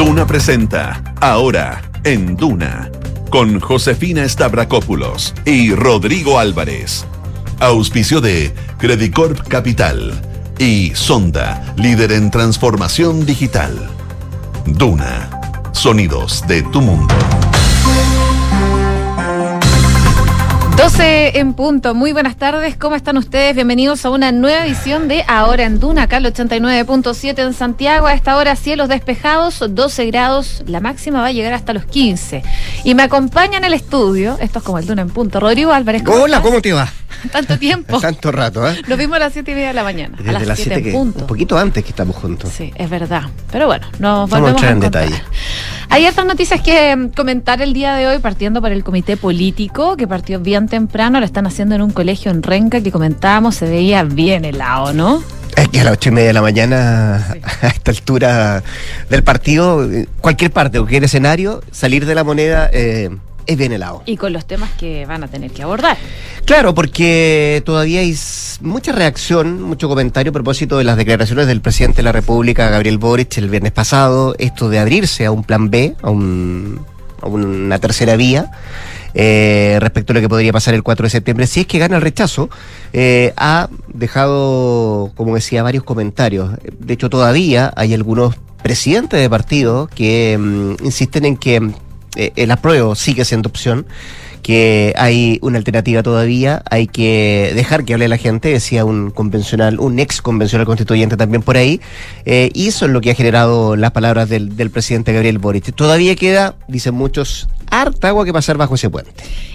Duna presenta Ahora en Duna con Josefina Stavrakopoulos y Rodrigo Álvarez. Auspicio de Credicorp Capital y Sonda, líder en transformación digital. Duna, sonidos de tu mundo. 12 en punto. Muy buenas tardes. ¿Cómo están ustedes? Bienvenidos a una nueva edición de Ahora en Duna, acá el 89.7 en Santiago. A esta hora cielos despejados, 12 grados. La máxima va a llegar hasta los 15. Y me acompaña en el estudio, esto es como el Duna en punto, Rodrigo Álvarez. ¿cómo Hola, ¿cómo te va? Tanto tiempo. Tanto rato, ¿eh? Nos vimos a las 7 y media de la mañana. Desde a las, 7 en punto. Un poquito antes que estamos juntos. Sí, es verdad. Pero bueno, nos Vamos volvemos a, en detalle. Hay otras noticias que mm, comentar el día de hoy, partiendo por el comité político, que partió bien temprano, lo están haciendo en un colegio en Renca, que comentábamos, se veía bien helado, ¿no? Es que a las ocho y media de la mañana, a esta altura del partido, cualquier parte, cualquier escenario, salir de la moneda eh, es bien helado. Y con los temas que van a tener que abordar. Claro, porque todavía hay mucha reacción, mucho comentario a propósito de las declaraciones del presidente de la República, Gabriel Boric, el viernes pasado, esto de abrirse a un plan B, a, un, a una tercera vía. Eh, respecto a lo que podría pasar el 4 de septiembre, si es que gana el rechazo, eh, ha dejado, como decía, varios comentarios. De hecho, todavía hay algunos presidentes de partidos que mm, insisten en que eh, el apruebo sigue siendo opción, que hay una alternativa todavía, hay que dejar que hable la gente, decía un convencional, un ex convencional constituyente también por ahí, eh, y eso es lo que ha generado las palabras del, del presidente Gabriel Boric. Todavía queda, dicen muchos, harta agua que pasar bajo ese puente.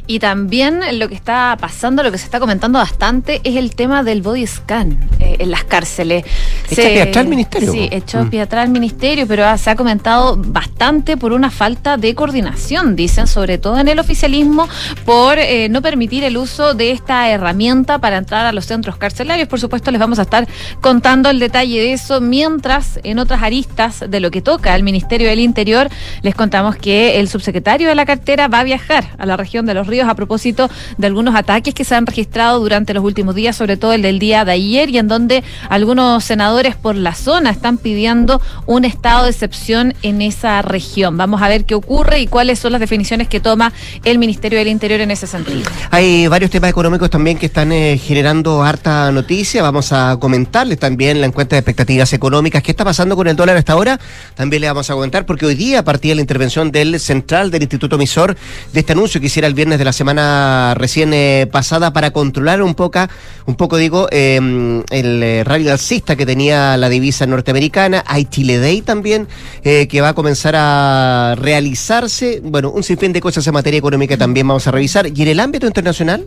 Y también lo que está pasando, lo que se está comentando bastante, es el tema del body scan eh, en las cárceles. Echa pie atrás el ministerio. Sí, echó mm. atrás el ministerio, pero se ha comentado bastante por una falta de coordinación, dicen, sobre todo en el oficialismo, por eh, no permitir el uso de esta herramienta para entrar a los centros carcelarios. Por supuesto, les vamos a estar contando el detalle de eso, mientras en otras aristas de lo que toca al Ministerio del Interior, les contamos que el subsecretario de la cartera va a viajar a la región de Los Ríos a propósito de algunos ataques que se han registrado durante los últimos días, sobre todo el del día de ayer, y en donde algunos senadores por la zona están pidiendo un estado de excepción en esa región. Vamos a ver qué ocurre y cuáles son las definiciones que toma el Ministerio del Interior en ese sentido. Hay varios temas económicos también que están eh, generando harta noticia. Vamos a comentarles también la encuesta de expectativas económicas. ¿Qué está pasando con el dólar hasta ahora? También le vamos a comentar porque hoy día partía la intervención del central del Instituto emisor de este anuncio que hiciera el viernes de la semana recién eh, pasada para controlar un poco, un poco digo, em, el eh, rally alcista que tenía la divisa norteamericana. Hay Chile Day también, eh, que va a comenzar a realizarse. Bueno, un sinfín de cosas en materia económica también vamos a revisar. ¿Y en el ámbito internacional?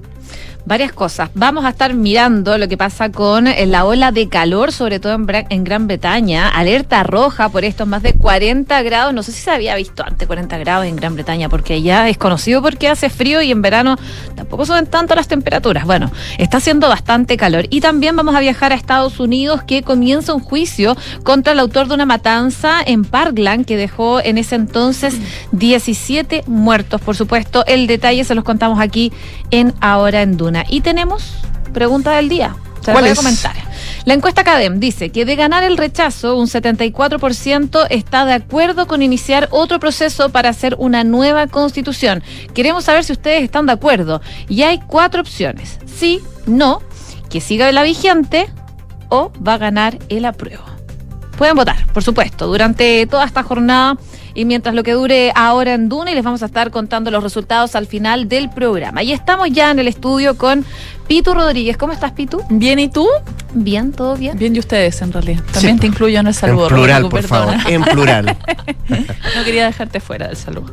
Varias cosas. Vamos a estar mirando lo que pasa con eh, la ola de calor, sobre todo en, Gran Bretaña. Alerta roja por estos más de 40 grados. No sé si se había visto antes 40 grados en Gran Bretaña, porque ya es conocido porque hace frío y en verano tampoco suben tanto las temperaturas. Bueno, está haciendo bastante calor. Y también vamos a viajar a Estados Unidos, que comienza un juicio contra el autor de una matanza en Parkland, que dejó en ese entonces 17 muertos. Por supuesto, el detalle se los contamos aquí en Ahora en Duna. Y tenemos pregunta del día. Se voy a comentar. La encuesta CADEM dice que de ganar el rechazo, un 74% está de acuerdo con iniciar otro proceso para hacer una nueva constitución. Queremos saber si ustedes están de acuerdo. Y hay cuatro opciones. Sí, no, que siga la vigente o va a ganar el apruebo. Pueden votar, por supuesto, durante toda esta jornada y mientras lo que dure ahora en Duna y les vamos a estar contando los resultados al final del programa. Y estamos ya en el estudio con Pitu Rodríguez. ¿Cómo estás, Pitu? Bien, ¿y tú? Bien, todo bien. Bien, y ustedes en realidad. También te incluyo en el saludo. En plural, por favor. En plural. no quería dejarte fuera del saludo.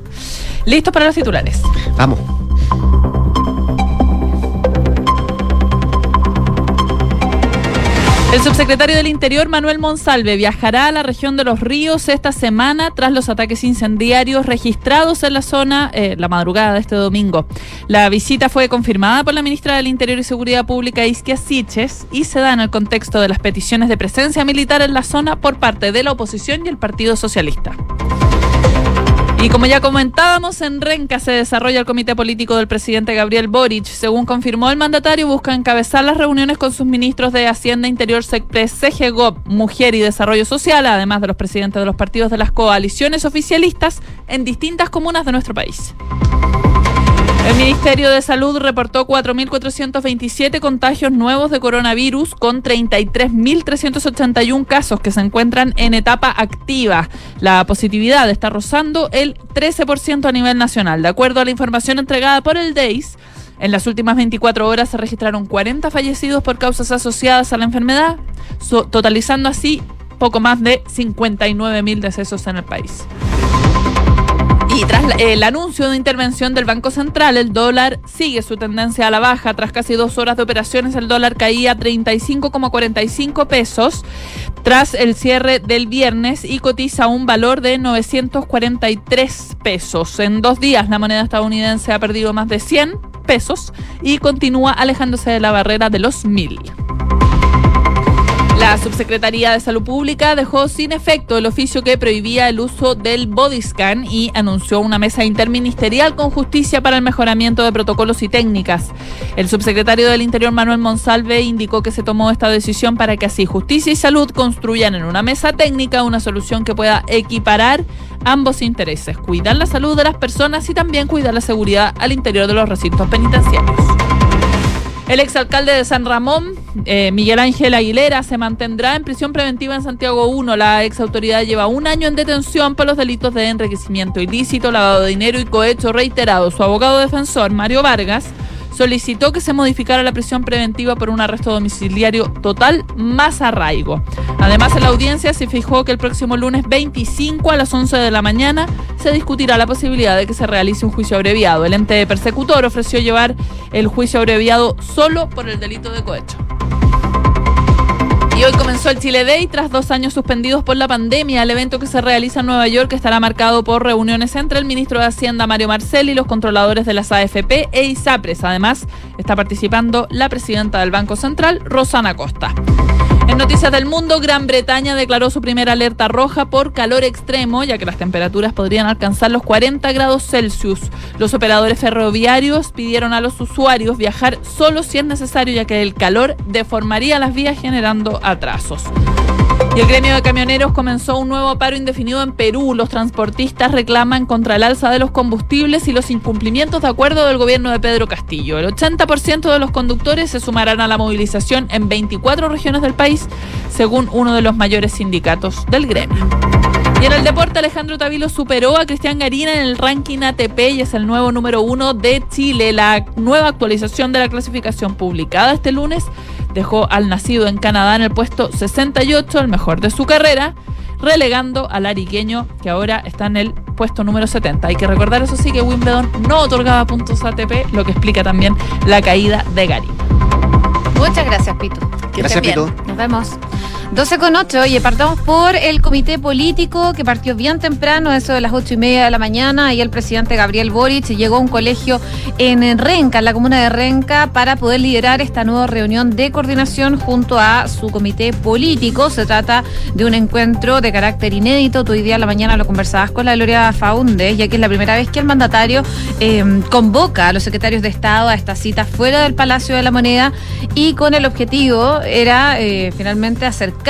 ¿Listo para los titulares? Vamos. El subsecretario del Interior, Manuel Monsalve, viajará a la región de los ríos esta semana tras los ataques incendiarios registrados en la zona eh, la madrugada de este domingo. La visita fue confirmada por la ministra del Interior y Seguridad Pública, Isquia Siches, y se da en el contexto de las peticiones de presencia militar en la zona por parte de la oposición y el Partido Socialista. Y como ya comentábamos, en Renca se desarrolla el comité político del presidente Gabriel Boric. Según confirmó el mandatario, busca encabezar las reuniones con sus ministros de Hacienda, Interior, Sector, CGGOP, Mujer y Desarrollo Social, además de los presidentes de los partidos de las coaliciones oficialistas en distintas comunas de nuestro país. El Ministerio de Salud reportó 4.427 contagios nuevos de coronavirus con 33.381 casos que se encuentran en etapa activa. La positividad está rozando el 13% a nivel nacional. De acuerdo a la información entregada por el DEIS, en las últimas 24 horas se registraron 40 fallecidos por causas asociadas a la enfermedad, totalizando así poco más de 59.000 decesos en el país. Y tras el anuncio de intervención del Banco Central, el dólar sigue su tendencia a la baja. Tras casi dos horas de operaciones, el dólar caía a 35,45 pesos tras el cierre del viernes y cotiza un valor de 943 pesos. En dos días, la moneda estadounidense ha perdido más de 100 pesos y continúa alejándose de la barrera de los mil. La Subsecretaría de Salud Pública dejó sin efecto el oficio que prohibía el uso del body scan y anunció una mesa interministerial con justicia para el mejoramiento de protocolos y técnicas. El subsecretario del Interior Manuel Monsalve indicó que se tomó esta decisión para que así justicia y salud construyan en una mesa técnica una solución que pueda equiparar ambos intereses, cuidar la salud de las personas y también cuidar la seguridad al interior de los recintos penitenciarios. El exalcalde de San Ramón, eh, Miguel Ángel Aguilera, se mantendrá en prisión preventiva en Santiago 1. La ex autoridad lleva un año en detención por los delitos de enriquecimiento ilícito, lavado de dinero y cohecho reiterado. Su abogado defensor, Mario Vargas, solicitó que se modificara la prisión preventiva por un arresto domiciliario total más arraigo. Además, en la audiencia se fijó que el próximo lunes 25 a las 11 de la mañana se discutirá la posibilidad de que se realice un juicio abreviado. El ente persecutor ofreció llevar el juicio abreviado solo por el delito de cohecho. Y hoy comenzó el Chile Day tras dos años suspendidos por la pandemia. El evento que se realiza en Nueva York estará marcado por reuniones entre el ministro de Hacienda Mario Marcel y los controladores de las AFP e ISAPRES. Además, está participando la presidenta del Banco Central, Rosana Costa. En Noticias del Mundo, Gran Bretaña declaró su primera alerta roja por calor extremo, ya que las temperaturas podrían alcanzar los 40 grados Celsius. Los operadores ferroviarios pidieron a los usuarios viajar solo si es necesario, ya que el calor deformaría las vías generando atrasos. Y el gremio de camioneros comenzó un nuevo paro indefinido en Perú. Los transportistas reclaman contra el alza de los combustibles y los incumplimientos de acuerdo del gobierno de Pedro Castillo. El 80% de los conductores se sumarán a la movilización en 24 regiones del país, según uno de los mayores sindicatos del gremio. Y en el deporte, Alejandro Tavilo superó a Cristian Garina en el ranking ATP y es el nuevo número uno de Chile. La nueva actualización de la clasificación publicada este lunes dejó al nacido en Canadá en el puesto 68, el mejor de su carrera, relegando al ariqueño que ahora está en el puesto número 70. Hay que recordar eso sí que Wimbledon no otorgaba puntos ATP, lo que explica también la caída de Gary. Muchas gracias, Pito. Gracias, Pito. Nos vemos. 12 con 8 y partamos por el comité político que partió bien temprano, eso de las 8 y media de la mañana, y el presidente Gabriel Boric llegó a un colegio en Renca, en la comuna de Renca, para poder liderar esta nueva reunión de coordinación junto a su comité político. Se trata de un encuentro de carácter inédito. Tú hoy día a la mañana lo conversabas con la Gloria Faunde, ya que es la primera vez que el mandatario eh, convoca a los secretarios de Estado a esta cita fuera del Palacio de la Moneda y con el objetivo era eh, finalmente acercar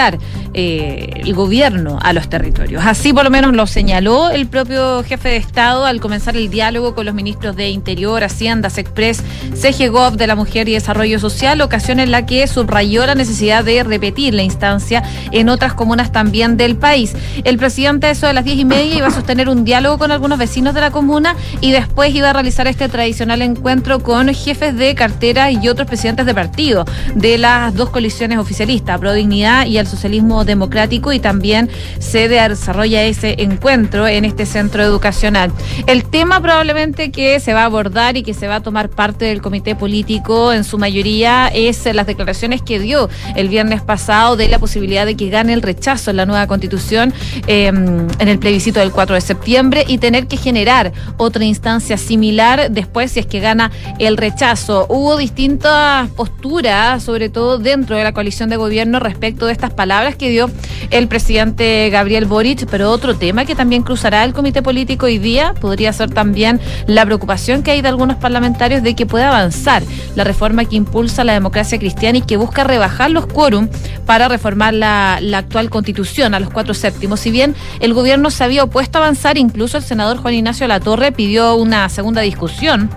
eh, el gobierno a los territorios. Así por lo menos lo señaló el propio jefe de Estado al comenzar el diálogo con los ministros de Interior, Hacienda, Sexpress, CGGOV de la Mujer y Desarrollo Social, ocasión en la que subrayó la necesidad de repetir la instancia en otras comunas también del país. El presidente, eso de las diez y media, iba a sostener un diálogo con algunos vecinos de la comuna y después iba a realizar este tradicional encuentro con jefes de cartera y otros presidentes de partido de las dos coaliciones oficialistas, Pro Dignidad y el socialismo democrático y también se desarrolla ese encuentro en este centro educacional. El tema probablemente que se va a abordar y que se va a tomar parte del comité político en su mayoría es las declaraciones que dio el viernes pasado de la posibilidad de que gane el rechazo en la nueva constitución em, en el plebiscito del 4 de septiembre y tener que generar otra instancia similar después si es que gana el rechazo. Hubo distintas posturas, sobre todo dentro de la coalición de gobierno respecto de esta estas palabras que dio el presidente Gabriel Boric, pero otro tema que también cruzará el comité político hoy día podría ser también la preocupación que hay de algunos parlamentarios de que pueda avanzar la reforma que impulsa la democracia cristiana y que busca rebajar los quórum para reformar la, la actual constitución a los cuatro séptimos. Si bien el gobierno se había opuesto a avanzar, incluso el senador Juan Ignacio Latorre pidió una segunda discusión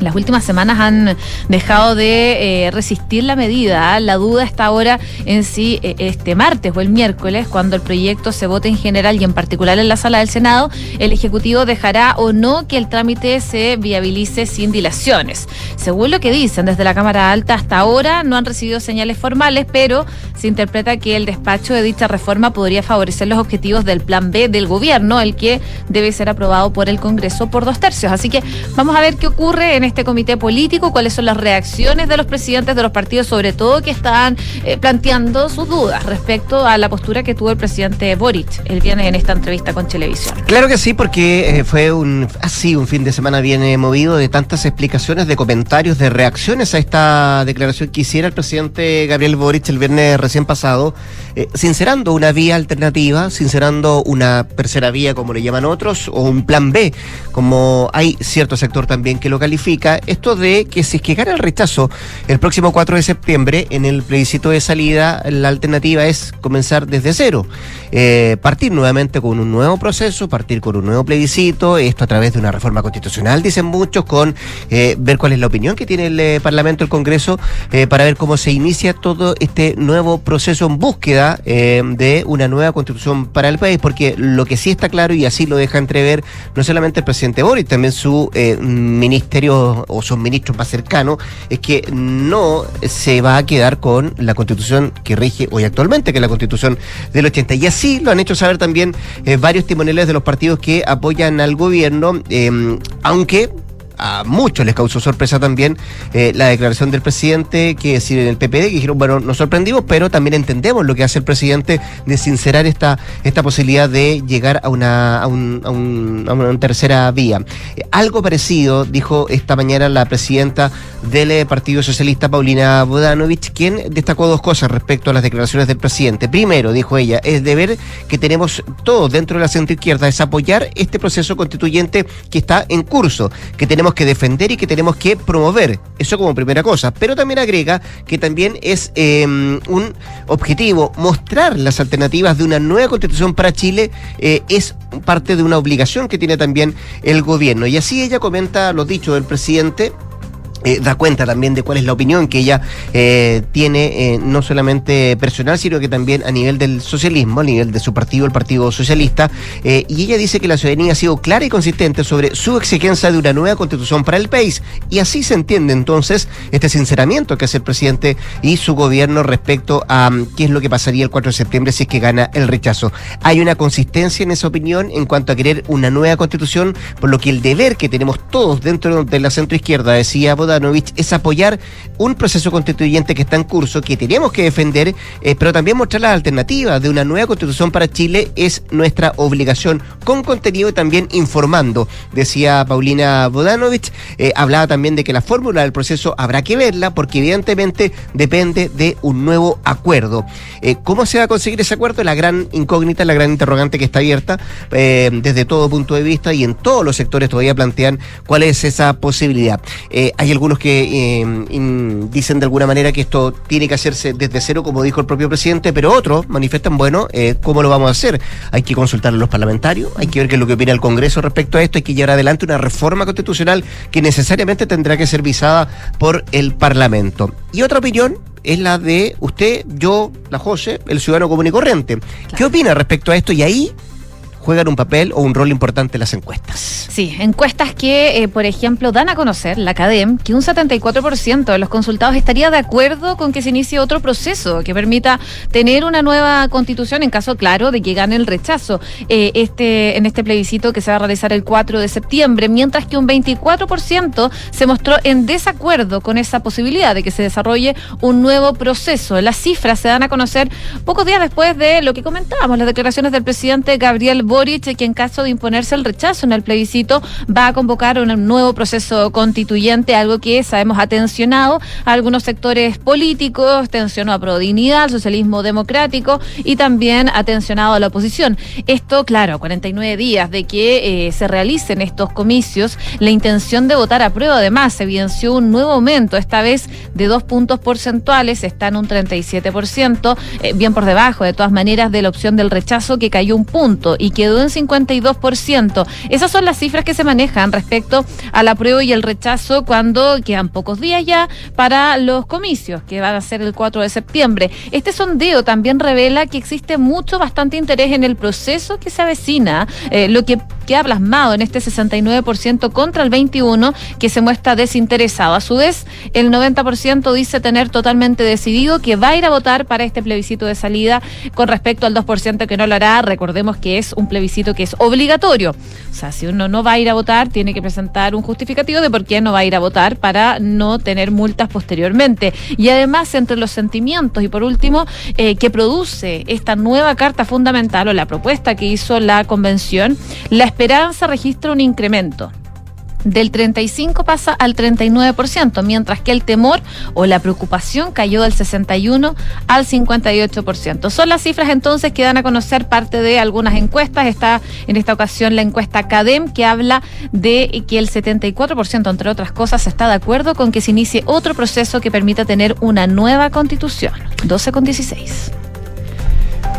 las últimas semanas han dejado de eh, resistir la medida. La duda está ahora en si eh, este martes o el miércoles, cuando el proyecto se vote en general y en particular en la sala del Senado, el Ejecutivo dejará o no que el trámite se viabilice sin dilaciones. Según lo que dicen desde la Cámara Alta, hasta ahora no han recibido señales formales, pero se interpreta que el despacho de dicha reforma podría favorecer los objetivos del Plan B del gobierno, el que debe ser aprobado por el Congreso por dos tercios. Así que vamos a ver qué ocurre en este comité político, cuáles son las reacciones de los presidentes de los partidos, sobre todo que están eh, planteando sus dudas respecto a la postura que tuvo el presidente Boric el viernes en esta entrevista con Televisión. Claro que sí, porque eh, fue un así un fin de semana bien eh, movido de tantas explicaciones, de comentarios, de reacciones a esta declaración que hiciera el presidente Gabriel Boric el viernes recién pasado, sincerando una vía alternativa, sincerando una tercera vía, como le llaman otros, o un plan B, como hay cierto sector también que lo califica esto de que si es que gana el rechazo el próximo 4 de septiembre en el plebiscito de salida, la alternativa es comenzar desde cero, eh, partir nuevamente con un nuevo proceso, partir con un nuevo plebiscito, esto a través de una reforma constitucional, dicen muchos, con eh, ver cuál es la opinión que tiene el eh, Parlamento, el Congreso, para ver cómo se inicia todo este nuevo proceso en búsqueda de una nueva constitución para el país, porque lo que sí está claro y así lo deja entrever no solamente el presidente Boris, también su ministerio o sus ministros más cercanos, es que no se va a quedar con la constitución que rige hoy actualmente, que es la constitución del 80. Y así lo han hecho saber también eh, varios timoneles de los partidos que apoyan al gobierno, eh, aunque a muchos les causó sorpresa también eh, la declaración del presidente, que decir en el PPD, que dijeron, bueno, nos sorprendimos, pero también entendemos lo que hace el presidente de sincerar esta, esta posibilidad de llegar a una, a un, a un, a una tercera vía. Eh, algo parecido dijo esta mañana la presidenta del eh, Partido Socialista, Paulina Bodanovich, quien destacó dos cosas respecto a las declaraciones del presidente. Primero, dijo ella, es deber que tenemos todos dentro de la centroizquierda, es apoyar este proceso constituyente que está en curso, que tenemos que defender y que tenemos que promover. Eso como primera cosa. Pero también agrega que también es em, un objetivo mostrar las alternativas de una nueva constitución para Chile. Eh, es parte de una obligación que tiene también el gobierno. Y así ella comenta lo dicho del presidente eh, da cuenta también de cuál es la opinión que ella eh, tiene, eh, no solamente personal, sino que también a nivel del socialismo, a nivel de su partido, el Partido Socialista. y ella dice que la ciudadanía ha sido clara y consistente sobre su exigencia de una nueva constitución para el país. Y así se entiende entonces este sinceramiento que hace el presidente y su gobierno respecto a mm, qué es lo que pasaría el 4 de septiembre si es que gana el rechazo. Hay una consistencia en esa opinión en cuanto a querer una nueva constitución, por lo que el deber que tenemos todos dentro de la centroizquierda, decía es apoyar un proceso constituyente que está en curso, que tenemos que defender, eh, pero también mostrar las alternativas de una nueva constitución para Chile es nuestra obligación con contenido y también informando, decía Paulina Bodanovich. Eh, hablaba también de que la fórmula del proceso habrá que verla porque evidentemente depende de un nuevo acuerdo. Eh, ¿Cómo se va a conseguir ese acuerdo? La gran incógnita, la gran interrogante que está abierta desde todo punto de vista y en todos los sectores todavía plantean cuál es esa posibilidad. hay algunos que eh, dicen de alguna manera que esto tiene que hacerse desde cero, como dijo el propio presidente, pero otros manifiestan, bueno, eh, ¿cómo lo vamos a hacer? Hay que consultar a los parlamentarios, hay que ver qué es lo que opina el Congreso respecto a esto, hay que llevar adelante una reforma constitucional que necesariamente tendrá que ser visada por el Parlamento. Y otra opinión es la de usted, yo, la José, el ciudadano común y corriente. ¿Qué opina respecto a esto? Y ahí juegan un papel o un rol importante las encuestas. Sí, encuestas que, eh, por ejemplo, dan a conocer la CADEM que un 74% de los consultados estaría de acuerdo con que se inicie otro proceso que permita tener una nueva constitución en caso, claro, de que gane el rechazo eh, este, en este plebiscito que se va a realizar el 4 de septiembre, mientras que un 24% se mostró en desacuerdo con esa posibilidad de que se desarrolle un nuevo proceso. Las cifras se dan a conocer pocos días después de lo que comentábamos, las declaraciones del presidente Gabriel Boric, que en caso de imponerse el rechazo en el plebiscito va a convocar un nuevo proceso constituyente, algo que sabemos ha tensionado a algunos sectores políticos, tensionó a Prodignidad, al socialismo democrático y también ha tensionado a la oposición. Esto, claro, 49 días de que eh, se realicen estos comicios, la intención de votar a prueba además evidenció un nuevo aumento, esta vez de dos puntos porcentuales, está en un 37%, eh, bien por debajo de todas maneras de la opción del rechazo que cayó un punto y quedó en 52%. Esas son las cifras que se manejan respecto al apruebo y el rechazo cuando quedan pocos días ya para los comicios, que van a ser el 4 de septiembre. Este sondeo también revela que existe mucho, bastante interés en el proceso que se avecina, eh, lo que queda plasmado en este 69% contra el 21% que se muestra desinteresado. A su vez, el 90% dice tener totalmente decidido que va a ir a votar para este plebiscito de salida con respecto al 2% que no lo hará. Recordemos que es un plebiscito que es obligatorio. O sea, si uno no va a ir a votar, tiene que presentar un justificativo de por qué no va a ir a votar para no tener multas posteriormente. Y además, entre los sentimientos y por último, eh, que produce esta nueva carta fundamental o la propuesta que hizo la convención, la esperanza registra un incremento del 35 pasa al 39%, mientras que el temor o la preocupación cayó del 61 al 58%. Son las cifras entonces que dan a conocer parte de algunas encuestas. Está en esta ocasión la encuesta CADEM que habla de que el 74%, entre otras cosas, está de acuerdo con que se inicie otro proceso que permita tener una nueva constitución. 12 con 16.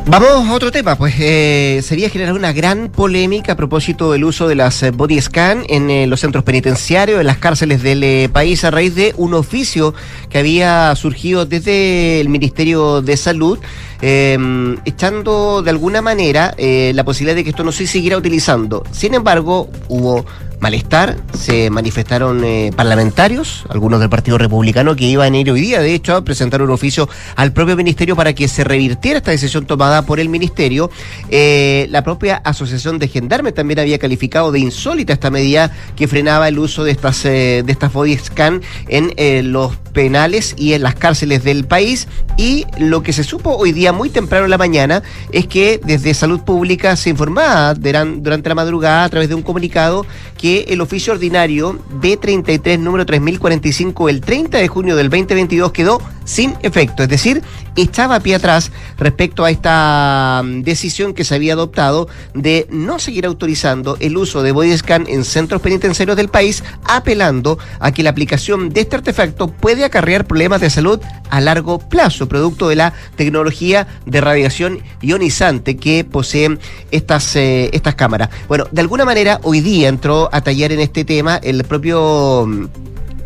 Vamos a otro tema, pues eh, sería generar una gran polémica a propósito del uso de las eh, body scan en eh, los centros penitenciarios, en las cárceles del país, a raíz de un oficio que había surgido desde el Ministerio de Salud, em, echando de alguna manera la posibilidad de que esto no se siguiera utilizando. Sin embargo, hubo malestar, se manifestaron eh, parlamentarios, algunos del Partido Republicano, que iban a ir hoy día, de hecho, a presentar un oficio al propio ministerio para que se revirtiera esta decisión tomada por el ministerio. Eh, la propia Asociación de Gendarmes también había calificado de insólita esta medida que frenaba el uso de estas, eh, de estas body scan en los penales y en las cárceles del país. Y lo que se supo hoy día, muy temprano en la mañana, es que desde Salud Pública se informaba durante la madrugada a través de un comunicado que el oficio ordinario B33 número 3045 el 30 de junio del 2022 quedó sin efecto, es decir, echaba a pie atrás respecto a esta mm, decisión que se había adoptado de no seguir autorizando el uso de body scan en centros penitenciarios del país, apelando a que la aplicación de este artefacto puede acarrear problemas de salud a largo plazo, producto de la tecnología de radiación ionizante que poseen estas, eh, estas cámaras. Bueno, de alguna manera hoy día entró a tallar en este tema el propio mm,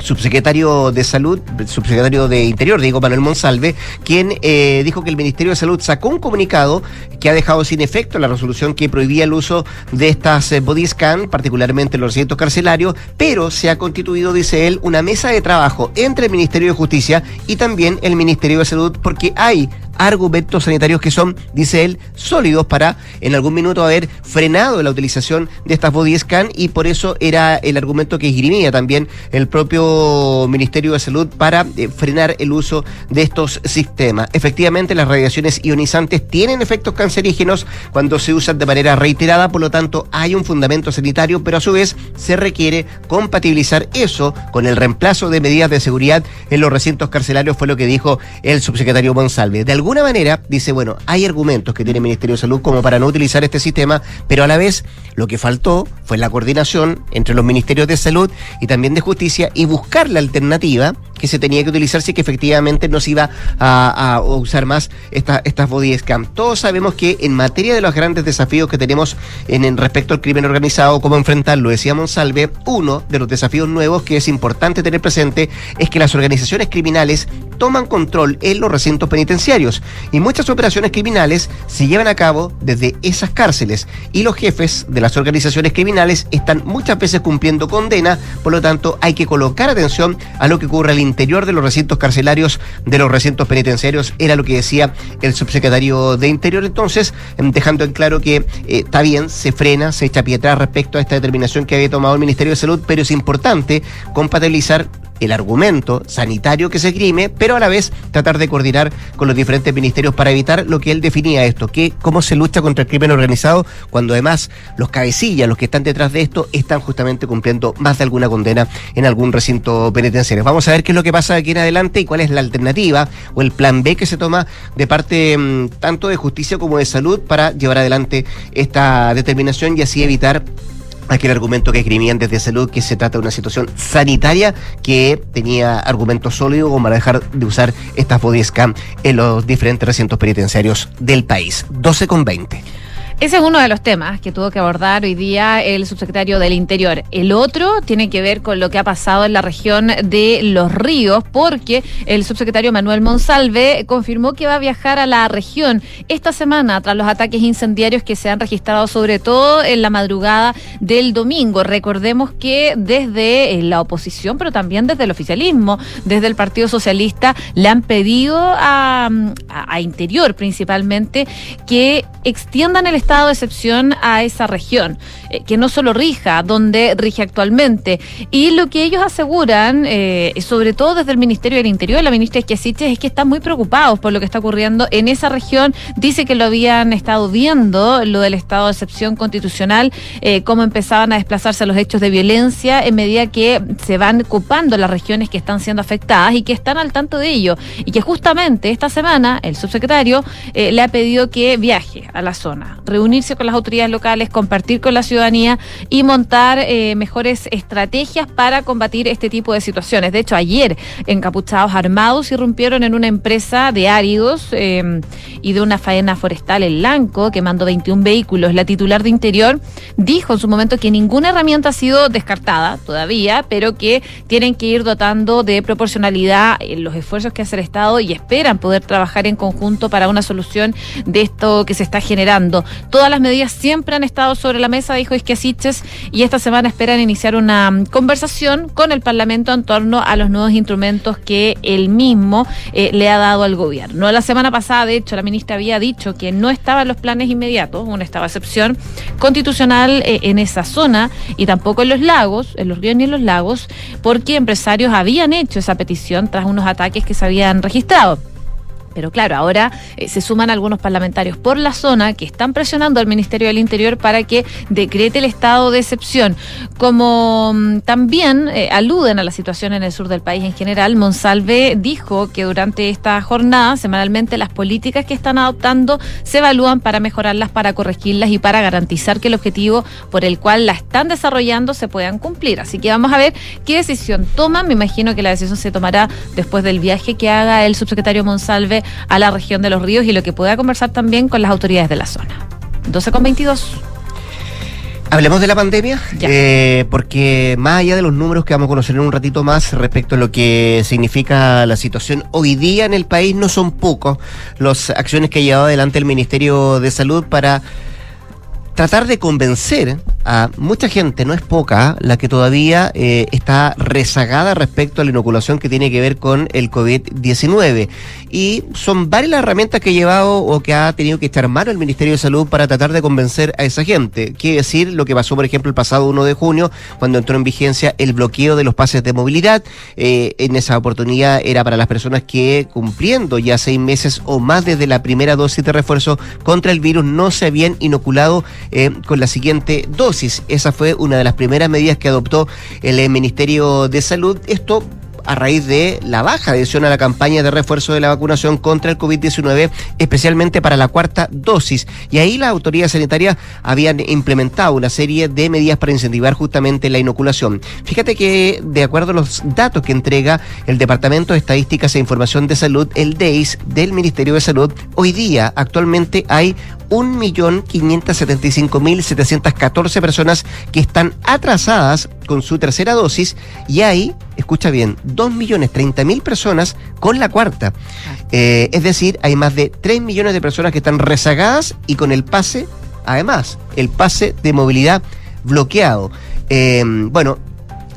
subsecretario de Salud, subsecretario de Interior, Diego Manuel Monsalve, quien eh, dijo que el Ministerio de Salud sacó un comunicado que ha dejado sin efecto la resolución que prohibía el uso de estas eh, body scan, particularmente en los recintos carcelarios, pero se ha constituido, dice él, una mesa de trabajo entre el Ministerio de Justicia y también el Ministerio de Salud, porque hay argumentos sanitarios que son, dice él, sólidos para en algún minuto haber frenado la utilización de estas body scan y por eso era el argumento que esgrimía también el propio Ministerio de Salud para eh, frenar el uso de estos sistemas. Efectivamente, las radiaciones ionizantes tienen efectos cancerígenos cuando se usan de manera reiterada, por lo tanto hay un fundamento sanitario, pero a su vez se requiere compatibilizar eso con el reemplazo de medidas de seguridad en los recintos carcelarios, fue lo que dijo el subsecretario Monsalve. Alguna manera dice, bueno, hay argumentos que tiene el Ministerio de Salud como para no utilizar este sistema, pero a la vez lo que faltó fue la coordinación entre los ministerios de salud y también de justicia y buscar la alternativa que se tenía que utilizar si que efectivamente no se iba a, usar más esta, estas body scam. Todos sabemos que en materia de los grandes desafíos que tenemos en, respecto al crimen organizado, cómo enfrentarlo, decía Monsalve, uno de los desafíos nuevos que es importante tener presente es que las organizaciones criminales toman control en los recintos penitenciarios. Y muchas operaciones criminales se llevan a cabo desde esas cárceles. Y los jefes de las organizaciones criminales están muchas veces cumpliendo condena, por lo tanto hay que colocar atención a lo que ocurre al interior de los recintos carcelarios, de los recintos penitenciarios, era lo que decía el subsecretario de Interior. Entonces, em, dejando en claro que eh, está bien, se frena, se echa pie respecto a esta determinación que había tomado el Ministerio de Salud, pero es importante compatibilizar el argumento sanitario que se esgrime, pero a la vez tratar de coordinar con los diferentes ministerios para evitar lo que él definía esto, que cómo se lucha contra el crimen organizado cuando además los cabecillas, los que están detrás de esto, están justamente cumpliendo más de alguna condena en algún recinto penitenciario. Vamos a ver qué es lo que pasa aquí en adelante y cuál es la alternativa o el plan B que se toma de parte mm, tanto de justicia como de salud para llevar adelante esta determinación y así evitar aquel argumento que esgrimían desde salud que se trata de una situación sanitaria que tenía argumentos sólidos como para dejar de usar estas body scam en los diferentes recintos penitenciarios del país. 12 con 20. Ese es uno de los temas que tuvo que abordar hoy día el subsecretario del Interior. El otro tiene que ver con lo que ha pasado en la región de Los Ríos, porque el subsecretario Manuel Monsalve confirmó que va a viajar a la región esta semana tras los ataques incendiarios que se han registrado sobre todo en la madrugada del domingo. Recordemos que desde la oposición, pero también desde el oficialismo, desde el Partido Socialista, le han pedido a Interior principalmente que extiendan el estado de excepción a esa región, eh, que no solo rija donde rige actualmente. Y lo que ellos aseguran, eh, sobre todo desde el Ministerio del Interior, la ministra Esquiasiches, es que están muy preocupados por lo que está ocurriendo en esa región. Dice que lo habían estado viendo, lo del estado de excepción constitucional, eh, cómo empezaban a desplazarse los hechos de violencia en medida que se van ocupando las regiones que están siendo afectadas y que están al tanto de ello. Y que justamente esta semana el subsecretario le ha pedido que viaje a la zona reunirse con las autoridades locales, compartir con la ciudadanía y montar eh, mejores estrategias para combatir este tipo de situaciones. De hecho, ayer encapuchados armados irrumpieron en una empresa de áridos eh, y de una faena forestal en Lanco que mandó 21 vehículos. La titular de Interior dijo en su momento que ninguna herramienta ha sido descartada todavía, pero que tienen que ir dotando de proporcionalidad en los esfuerzos que hace el Estado y esperan poder trabajar en conjunto para una solución de esto que se está generando. Todas las medidas siempre han estado sobre la mesa, dijo Isquiasiches, y esta semana esperan iniciar una mm, conversación con el Parlamento en torno a los nuevos instrumentos que él mismo eh, le ha dado al gobierno. La semana pasada, de hecho, la ministra había dicho que no estaban los planes inmediatos, una estaba excepción constitucional eh, en esa zona y tampoco en los lagos, en los ríos ni en los lagos, porque empresarios habían hecho esa petición tras unos ataques que se habían registrado. Pero claro, ahora eh, se suman algunos parlamentarios por la zona que están presionando al Ministerio del Interior para que decrete el estado de excepción. Como mm, también eh, aluden a la situación en el sur del país en general, Monsalve dijo que durante esta jornada, semanalmente, las políticas que están adoptando se evalúan para mejorarlas, para corregirlas y para garantizar que el objetivo por el cual la están desarrollando se puedan cumplir. Así que vamos a ver qué decisión toman. Me imagino que la decisión se tomará después del viaje que haga el subsecretario Monsalve a la región de los ríos y lo que pueda conversar también con las autoridades de la zona. 12 con 22. Hablemos de la pandemia, eh, porque más allá de los números que vamos a conocer en un ratito más respecto a lo que significa la situación hoy día en el país, no son pocos las acciones que ha llevado adelante el Ministerio de Salud para tratar de convencer a mucha gente, no es poca, la que todavía eh, está rezagada respecto a la inoculación que tiene que ver con el COVID-19. Y son varias las herramientas que ha llevado o que ha tenido que echar mano el Ministerio de Salud para tratar de convencer a esa gente. Quiere decir lo que pasó, por ejemplo, el pasado 1 de junio, cuando entró en vigencia el bloqueo de los pases de movilidad. Eh, en esa oportunidad era para las personas que, cumpliendo ya seis meses o más desde la primera dosis de refuerzo contra el virus, no se habían inoculado eh, con la siguiente dosis. Esa fue una de las primeras medidas que adoptó el Ministerio de Salud. Esto a raíz de la baja adhesión a la campaña de refuerzo de la vacunación contra el COVID-19, especialmente para la cuarta dosis. Y ahí las autoridades sanitarias habían implementado una serie de medidas para incentivar justamente la inoculación. Fíjate que, de acuerdo a los datos que entrega el Departamento de Estadísticas e Información de Salud, el DEIS del Ministerio de Salud, hoy día actualmente hay 1.575.714 personas que están atrasadas con su tercera dosis y hay, escucha bien, 2.030.000 personas con la cuarta. Eh, es decir, hay más de 3 millones de personas que están rezagadas y con el pase, además, el pase de movilidad bloqueado. Eh, bueno,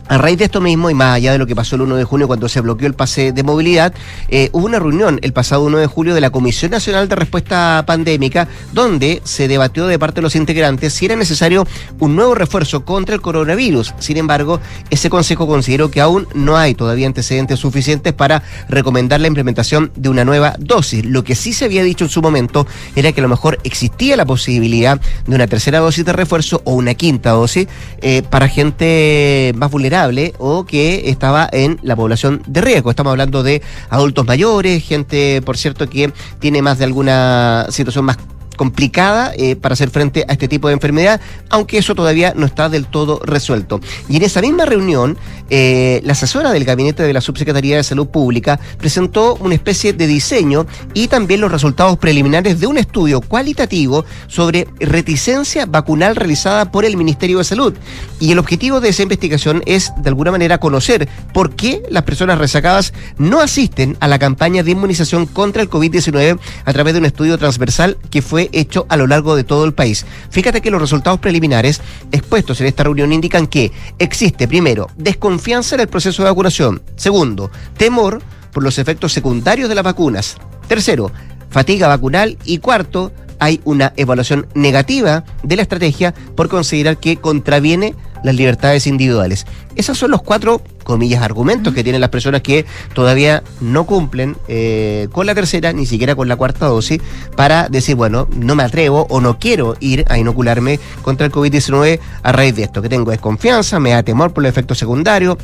A raíz de esto mismo, y más allá de lo que pasó el 1 de junio cuando se bloqueó el pase de movilidad, eh, hubo una reunión el pasado 1 de julio de la Comisión Nacional de Respuesta Pandémica, donde se debatió de parte de los integrantes si era necesario un nuevo refuerzo contra el coronavirus. Sin embargo, ese consejo consideró que aún no hay todavía antecedentes suficientes para recomendar la implementación de una nueva dosis. Lo que sí se había dicho en su momento era que a lo mejor existía la posibilidad de una tercera dosis de refuerzo o una quinta dosis eh, para gente más vulnerable o que estaba en la población de riesgo. Estamos hablando de adultos mayores, gente, por cierto, que tiene más de alguna situación más complicada eh, para hacer frente a este tipo de enfermedad, aunque eso todavía no está del todo resuelto. Y en esa misma reunión, eh, la asesora del gabinete de la Subsecretaría de Salud Pública presentó una especie de diseño y también los resultados preliminares de un estudio cualitativo sobre reticencia vacunal realizada por el Ministerio de Salud. Y el objetivo de esa investigación es, de alguna manera, conocer por qué las personas resacadas no asisten a la campaña de inmunización contra el COVID-19 a través de un estudio transversal que fue hecho a lo largo de todo el país. Fíjate que los resultados preliminares expuestos en esta reunión indican que existe, primero, desconfianza en el proceso de vacunación. Segundo, temor por los efectos secundarios de las vacunas. Tercero, fatiga vacunal. Y cuarto, hay una evaluación negativa de la estrategia por considerar que contraviene las libertades individuales. Esos son los cuatro, comillas, argumentos que tienen las personas que todavía no cumplen eh, con la tercera, ni siquiera con la cuarta dosis, para decir, bueno, no me atrevo o no quiero ir a inocularme contra el COVID-19 a raíz de esto, que tengo desconfianza, me da temor por los efectos secundarios,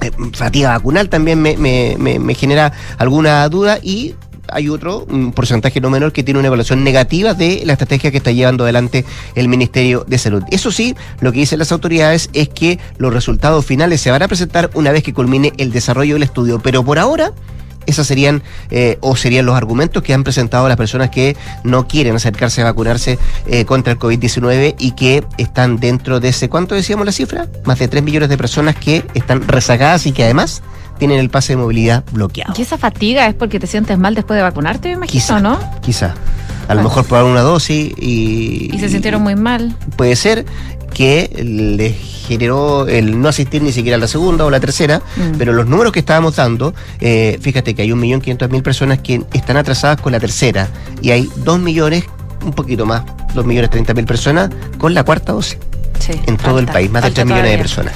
eh, fatiga vacunal también me, me, me genera alguna duda y hay otro, porcentaje no menor, que tiene una evaluación negativa de la estrategia que está llevando adelante el Ministerio de Salud. Eso sí, lo que dicen las autoridades es que los resultados finales se van a presentar una vez que culmine el desarrollo del estudio, pero por ahora esos serían eh, o serían los argumentos que han presentado las personas que no quieren acercarse a vacunarse eh, contra el COVID-19 y que están dentro de ese, ¿cuánto decíamos la cifra? Más de 3 millones de personas que están rezagadas y que además tienen el pase de movilidad bloqueado. ¿Y esa fatiga es porque te sientes mal después de vacunarte, me imagino, quizá, no? Quizá. A lo mejor probaron una dosis y... Y se sintieron muy mal. Puede ser que les generó el no asistir ni siquiera a la segunda o la tercera, mm. pero los números que estábamos dando, eh, fíjate que hay 1.500.000 personas que están atrasadas con la tercera y hay 2 millones, un poquito más, 2.030.000 personas con la cuarta dosis en todo el país, más de 3 millones de personas.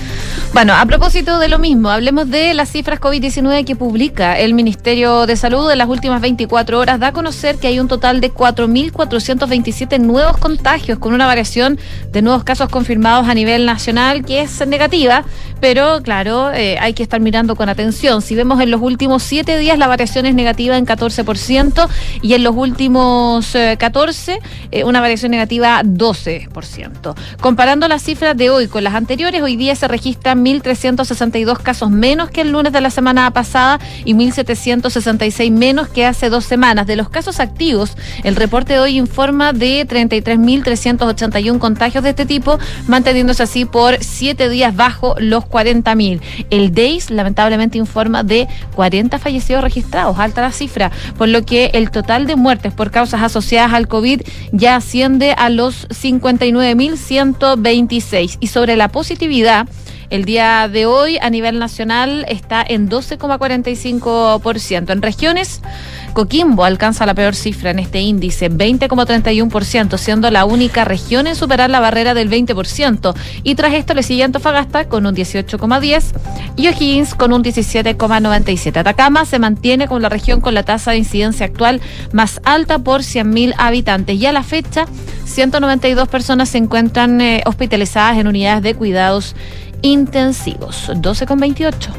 Bueno, a propósito de lo mismo, hablemos de las cifras COVID-19 que publica el Ministerio de Salud en las últimas 24 horas. Da a conocer que hay un total de 4.427 nuevos contagios, con una variación de nuevos casos confirmados a nivel nacional que es negativa, pero claro, eh, hay que estar mirando con atención. Si vemos en los últimos 7 días, la variación es negativa en 14% y en los últimos 14, eh, eh, una variación negativa 12%. Comparando las cifras de hoy con las anteriores, hoy día se registran 1.362 casos menos que el lunes de la semana pasada y 1.766 menos que hace dos semanas. De los casos activos, el reporte de hoy informa de 33.381 contagios de este tipo, manteniéndose así por 7 días bajo los 40.000. El DEIS lamentablemente informa de 40 fallecidos registrados, alta la cifra, por lo que el total de muertes por causas asociadas al COVID ya asciende a los 59.126. Y sobre la positividad, el día de hoy a nivel nacional está en 12,45%. En regiones, Coquimbo alcanza la peor cifra en este índice, 20,31%, siendo la única región en superar la barrera del 20%. Y tras esto le sigue Antofagasta con un 18,10% y O'Higgins con un 17,97%. Atacama se mantiene como la región con la tasa de incidencia actual más alta por 100.000 habitantes. Y a la fecha, 192 personas se encuentran eh, hospitalizadas en unidades de cuidados intensivos. 12 con 28.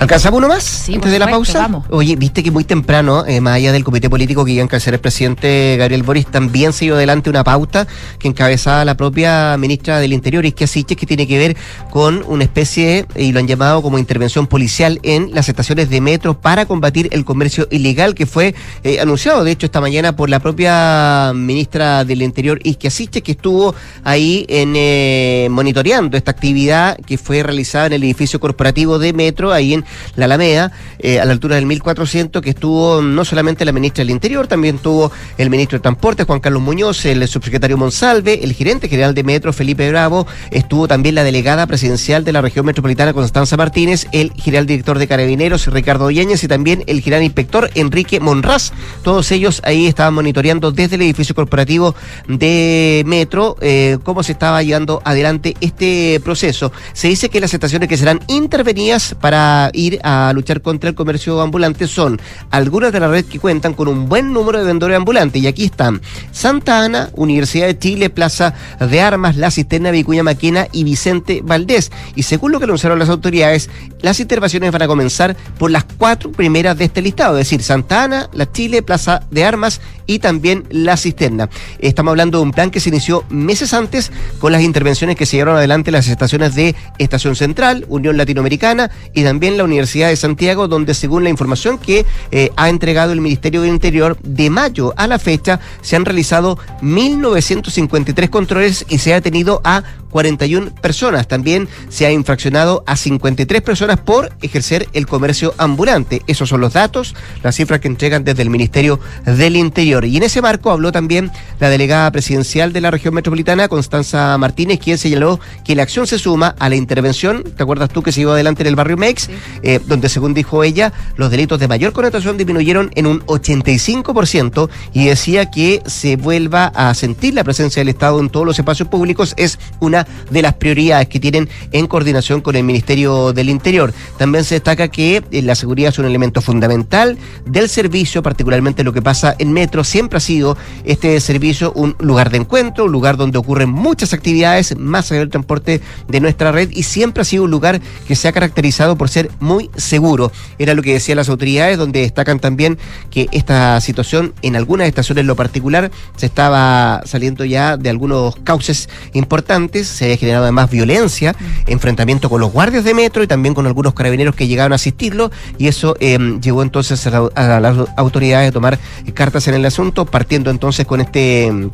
¿Alcanzamos uno más? Sí, antes de la pausa. Oye, viste que muy temprano, eh, más allá del comité político que iba a encabezar el presidente Gabriel Boris, también se dio adelante una pauta que encabezaba la propia ministra del Interior, Isquia Siches, que tiene que ver con una especie, y lo han llamado como intervención policial en las estaciones de metro para combatir el comercio ilegal que fue eh, anunciado, de hecho, esta mañana por la propia ministra del Interior, Isquia Siches, que estuvo ahí en eh, monitoreando esta actividad que fue realizada en el edificio corporativo de metro, ahí en la Alameda, eh, a la altura del 1400, que estuvo no solamente la ministra del Interior, también tuvo el ministro de Transporte, Juan Carlos Muñoz, el subsecretario Monsalve, el gerente general de Metro, Felipe Bravo, estuvo también la delegada presidencial de la región metropolitana, Constanza Martínez, el general director de Carabineros, Ricardo Yáñez, y también el general inspector Enrique Monraz. Todos ellos ahí estaban monitoreando desde el edificio corporativo de Metro eh, cómo se estaba llevando adelante este proceso. Se dice que las estaciones que serán intervenidas para ir a luchar contra el comercio ambulante son algunas de la red que cuentan con un buen número de vendedores ambulantes. Y aquí están Santa Ana, Universidad de Chile, Plaza de Armas, La Cisterna, Vicuña Maquena y Vicente Valdés. Y según lo que anunciaron las autoridades, las intervenciones van a comenzar por las cuatro primeras de este listado, es decir, Santa Ana, La Chile, Plaza de Armas y también La Cisterna. Estamos hablando de un plan que se inició meses antes con las intervenciones que se llevaron adelante las estaciones de Estación Central, Unión Latinoamericana y también la Universidad de Santiago, donde según la información que eh, ha entregado el Ministerio del Interior, de mayo a la fecha se han realizado 1.953 controles y se ha detenido a 41 personas. También se ha infraccionado a 53 personas por ejercer el comercio ambulante. Esos son los datos, las cifras que entregan desde el Ministerio del Interior. Y en ese marco habló también la delegada presidencial de la región metropolitana, Constanza Martínez, quien señaló que la acción se suma a la intervención, ¿te acuerdas tú que se llevó adelante en el barrio Mex? Eh, donde según dijo ella, los delitos de mayor connotación disminuyeron en un 85% y decía que se vuelva a sentir la presencia del Estado en todos los espacios públicos es una de las prioridades que tienen en coordinación con el Ministerio del Interior. También se destaca que eh, la seguridad es un elemento fundamental del servicio, particularmente lo que pasa en Metro. Siempre ha sido este servicio un lugar de encuentro, un lugar donde ocurren muchas actividades más allá del transporte de nuestra red y siempre ha sido un lugar que se ha caracterizado por ser muy seguro. Era lo que decían las autoridades, donde destacan también que esta situación en algunas estaciones en lo particular se estaba saliendo ya de algunos cauces importantes se había generado además violencia, enfrentamiento con los guardias de metro y también con algunos carabineros que llegaron a asistirlo y eso eh, llevó entonces a, las autoridades a tomar cartas en el asunto, partiendo entonces con este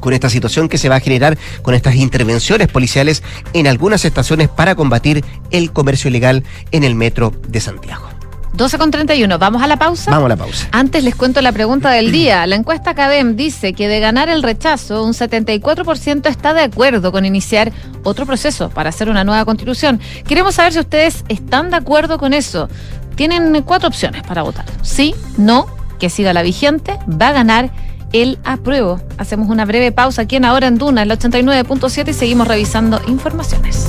con esta situación que se va a generar con estas intervenciones policiales en algunas estaciones para combatir el comercio ilegal en el metro de Santiago. 12 con 31, ¿vamos a la pausa? Vamos a la pausa. Antes les cuento la pregunta del día. La encuesta CADEM dice que de ganar el rechazo, un 74% está de acuerdo con iniciar otro proceso para hacer una nueva constitución. Queremos saber si ustedes están de acuerdo con eso. Tienen cuatro opciones para votar. Sí, no, que siga la vigente, va a ganar el apruebo. Hacemos una breve pausa aquí en Ahora en Duna, el 89.7 y seguimos revisando informaciones.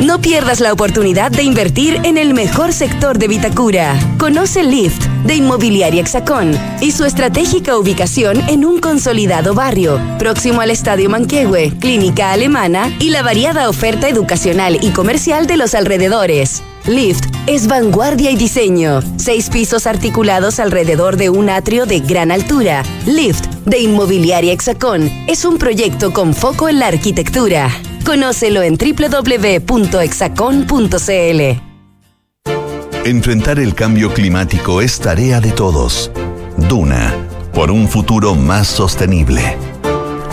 No pierdas la oportunidad de invertir en el mejor sector de Vitacura. Conoce Lift de Inmobiliaria Hexacón y su estratégica ubicación en un consolidado barrio, próximo al Estadio Manquehue, Clínica Alemana y la variada oferta educacional y comercial de los alrededores. Lift es vanguardia y diseño. Seis pisos articulados alrededor de un atrio de gran altura. Lift de Inmobiliaria Hexacón es un proyecto con foco en la arquitectura. Conócelo en www.exacon.cl. Enfrentar el cambio climático es tarea de todos. Duna, por un futuro más sostenible.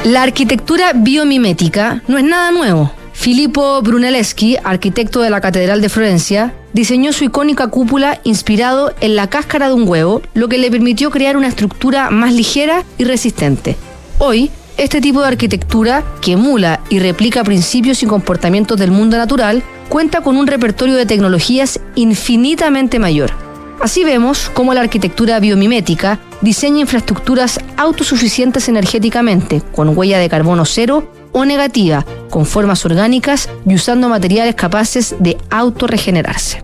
La arquitectura biomimética no es nada nuevo. Filippo Brunelleschi, arquitecto de la Catedral de Florencia, diseñó su icónica cúpula inspirado en la cáscara de un huevo, lo que le permitió crear una estructura más ligera y resistente. Hoy, este tipo de arquitectura, que emula y replica principios y comportamientos del mundo natural, cuenta con un repertorio de tecnologías infinitamente mayor. Así vemos cómo la arquitectura biomimética diseña infraestructuras autosuficientes energéticamente, con huella de carbono cero o negativa, con formas orgánicas y usando materiales capaces de autorregenerarse.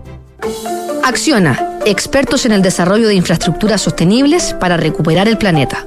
Acciona, expertos en el desarrollo de infraestructuras sostenibles para recuperar el planeta.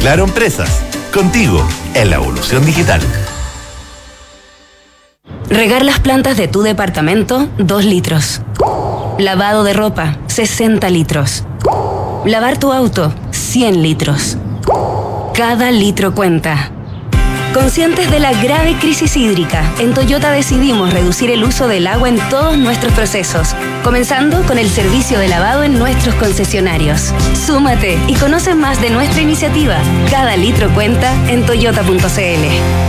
Claro Empresas, contigo en la evolución digital. Regar las plantas de tu departamento, 2 litros. Lavado de ropa, 60 litros. Lavar tu auto, 100 litros. Cada litro cuenta. Conscientes de la grave crisis hídrica, en Toyota decidimos reducir el uso del agua en todos nuestros procesos, comenzando con el servicio de lavado en nuestros concesionarios. Súmate y conoce más de nuestra iniciativa. Cada litro cuenta en toyota.cl.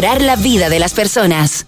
la vida de las personas.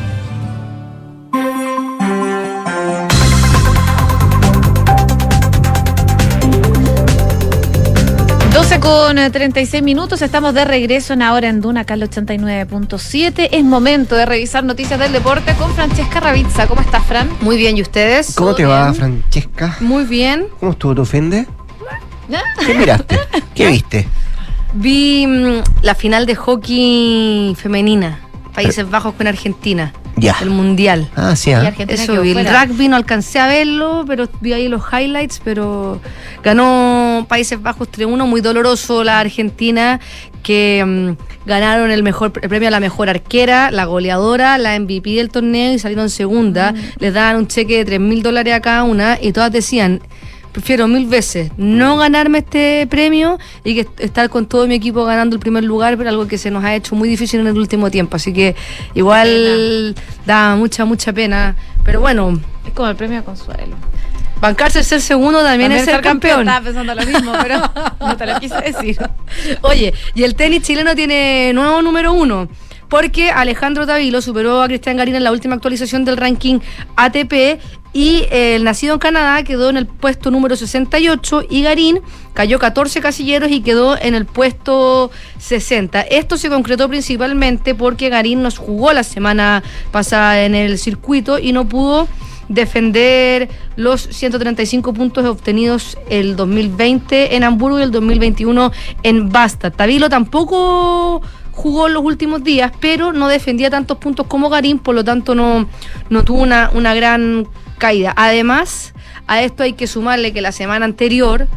Con 36 eh, minutos, estamos de regreso en Ahora en Duna, acá 89.7. Es momento de revisar noticias del deporte con Francesca Ravizza. ¿Cómo estás, Fran? Muy bien, ¿y ustedes? ¿Cómo te va, Francesca? Muy bien. ¿Cómo estuvo tu ofende? ¿Qué miraste? ¿Qué viste? Vi mm, la final de hockey femenina, Países Bajos con Argentina. Ya. El mundial. Ah, sí, Y ah. Argentina Eso vi. El rugby no alcancé a verlo, pero vi ahí los highlights, pero ganó Países Bajos 3-1, muy doloroso la Argentina, que mm, ganaron el mejor el premio a la mejor arquera, la goleadora, la MVP del torneo y salieron segunda. Les daban un cheque de 3 mil dólares a cada una y todas decían, prefiero mil veces no ganarme este premio y que estar con todo mi equipo ganando el primer lugar, pero algo que se nos ha hecho muy difícil en el último tiempo. Así que igual da mucha, mucha pena. Pero bueno, Es como el premio de consuelo. bancarse el ser segundo también, es ser campeón. Estaba pensando lo mismo, pero no te lo quise decir. Oye, y el tenis chileno tiene nuevo número uno. Porque Alejandro Tavilo superó a Cristian Garín en la última actualización del ranking ATP y eh, el nacido en Canadá quedó en el puesto número 68 y Garín cayó 14 casilleros y quedó en el puesto 60. Esto se concretó principalmente porque Garín nos jugó la semana pasada en el circuito y no pudo defender los 135 puntos obtenidos el 2020 en Hamburgo y el 2021 en Basta. Tavilo tampoco jugó en los últimos días, pero no defendía tantos puntos como Garín, por lo tanto no, no tuvo una, una gran caída. Además, a esto hay que sumarle que la semana anterior,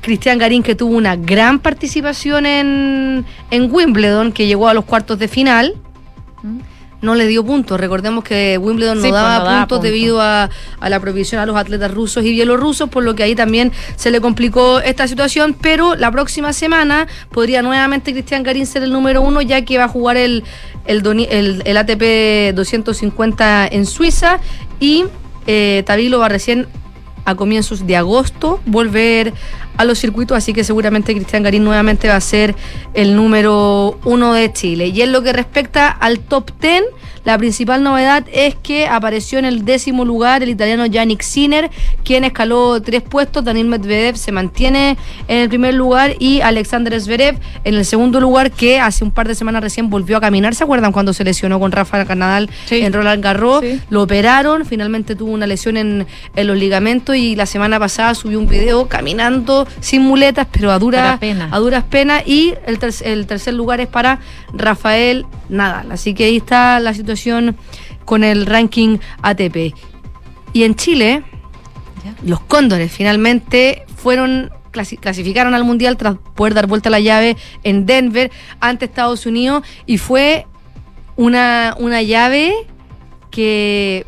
Cristian Garín, que tuvo una gran participación en, en Wimbledon, que llegó a los cuartos de final, no le dio puntos. Recordemos que Wimbledon no Sí, pues, daba no daba puntos debido a, a la prohibición a los atletas rusos y bielorrusos, por lo que ahí también se le complicó esta situación. Pero la próxima semana podría nuevamente Cristian Garín ser el número uno, ya que va a jugar el, el, el- el ATP 250 en Suiza y eh, Tavilo va recién a comienzos de agosto volver a los circuitos, así que seguramente Cristian Garín nuevamente va a ser el número uno de Chile. Y en lo que respecta al top 10, la principal novedad es que apareció en el décimo lugar el italiano Yannick Sinner, quien escaló tres puestos. Daniel Medvedev se mantiene en el primer lugar y Alexander Zverev en el segundo lugar, que hace un par de semanas recién volvió a caminar. ¿Se acuerdan cuando se lesionó con Rafa Nadal Sí. en Roland Garros? Sí. Lo operaron, finalmente tuvo una lesión en, en los ligamentos y la semana pasada subió un video caminando sin muletas, pero a, dura, Dura pena. a duras penas. Y el, ter- el tercer lugar es para Rafael Nadal. Así que ahí está la situación con el ranking ATP. Y en Chile, los cóndores finalmente fueron clasi- clasificaron al mundial tras poder dar vuelta a la llave en Denver ante Estados Unidos y fue una, una llave que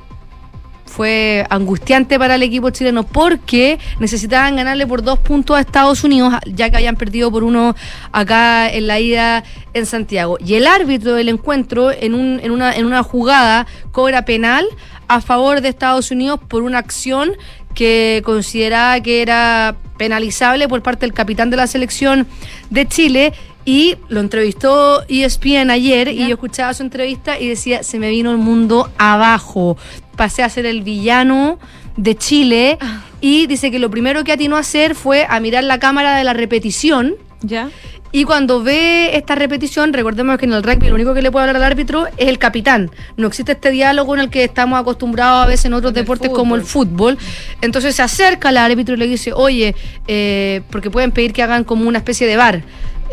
fue angustiante para el equipo chileno porque necesitaban ganarle por dos puntos a Estados Unidos, ya que habían perdido por uno acá en la ida en Santiago. Y el árbitro del encuentro, en, un, en, una, en una jugada, cobra penal a favor de Estados Unidos por una acción que consideraba que era penalizable por parte del capitán de la selección de Chile y lo entrevistó E ESPN ayer y yo escuchaba su entrevista y decía, se me vino el mundo abajo, pasé a ser el villano de Chile y dice que lo primero que atinó a hacer fue a mirar la cámara de la repetición ¿Ya? y cuando ve esta repetición, recordemos que en el rugby lo único que le puede hablar al árbitro es el capitán. No existe este diálogo en el que estamos acostumbrados a veces en otros En el deportes como el fútbol. Entonces se acerca al árbitro y le dice, oye, eh, porque pueden pedir que hagan como una especie de bar.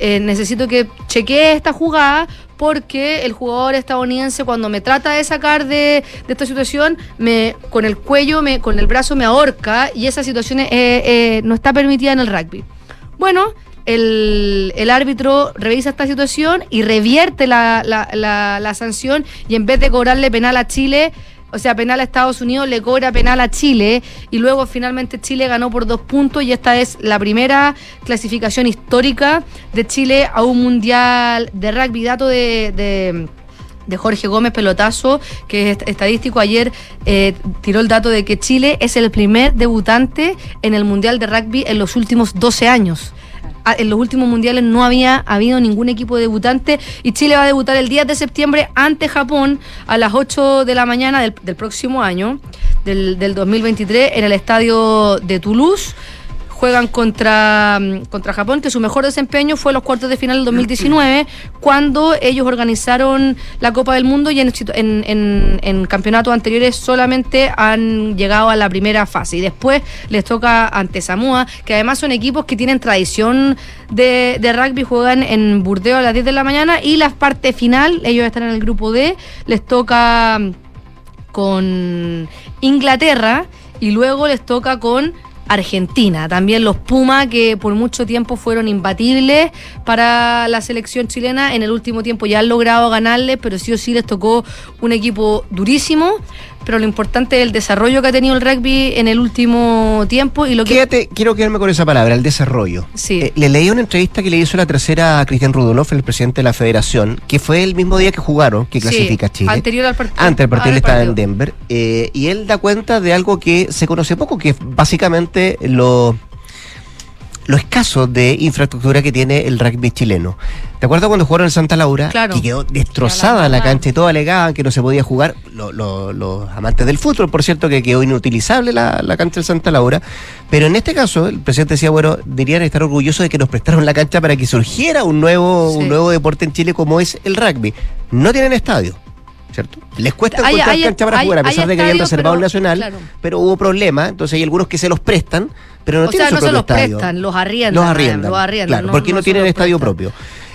Eh, necesito que chequee esta jugada porque el jugador estadounidense cuando me trata de sacar de, esta situación, me con el cuello, me, con el brazo me ahorca y esa situación eh, eh, no está permitida en el rugby. Bueno, el, el árbitro revisa esta situación y revierte la- la sanción y en vez de cobrarle penal a Chile, o sea, penal a Estados Unidos, le cobra penal a Chile y luego finalmente Chile ganó por dos puntos y esta es la primera clasificación histórica de Chile a un mundial de rugby. Dato de- de Jorge Gómez Pelotazo, que es estadístico, ayer eh, tiró el dato de que Chile es el primer debutante en el Mundial de Rugby en los últimos 12 años. Ah, En los últimos mundiales no había habido ningún equipo debutante y Chile va a debutar el 10 de septiembre ante Japón a las 8 de la mañana del, próximo año, del 2023, en el estadio de Toulouse juegan contra, mm, contra Japón, que su mejor desempeño fue los cuartos de final del 2019, cuando ellos organizaron la Copa del Mundo y en, en, campeonatos anteriores solamente han llegado a la primera fase. Y después les toca ante Samoa, que además son equipos que tienen tradición de, de rugby, juegan en Burdeos a las 10 de la mañana y la parte final, ellos están en el grupo D, les toca mm, con Inglaterra y luego les toca con Argentina. También los Puma, que por mucho tiempo fueron imbatibles para la selección chilena, en el último tiempo ya han logrado ganarles, pero sí o sí les tocó un equipo durísimo. Pero lo importante es el desarrollo que ha tenido el rugby en el último tiempo y lo que... Quédate, quiero quedarme con esa palabra, el desarrollo. Sí. Eh, le leí una entrevista que le hizo la tercera a Cristian Rudolph, el presidente de la federación, que fue el mismo día que jugaron, que Sí, clasifica Chile. Anterior al partido. Antes del partido él estaba en. Denver. eh, y él da cuenta de algo que se conoce poco, que es básicamente lo, lo escaso de infraestructura que tiene el rugby chileno. ¿Te acuerdas cuando jugaron en Santa Laura? Claro. Que quedó destrozada la cancha y todo alegaban que no se podía jugar. Lo- lo- los amantes del fútbol, por cierto, que quedó inutilizable la, la cancha de Santa Laura. Pero en este caso, el presidente decía, bueno, deberían estar orgullosos de que nos prestaron la cancha para que surgiera un nuevo, Sí. un nuevo deporte en Chile como es el rugby. No tienen estadio. ¿Cierto? Les cuesta Hay- encontrar hay- cancha para hay- jugar, a pesar de que habían reservado el nacional, claro. pero hubo problemas, entonces hay algunos que se los prestan, pero no o tienen sea, su no se propio los estadio. prestan, los arriendan. Los arriendan. Los arriendan. claro, porque no, se tienen estadio prestan. propio.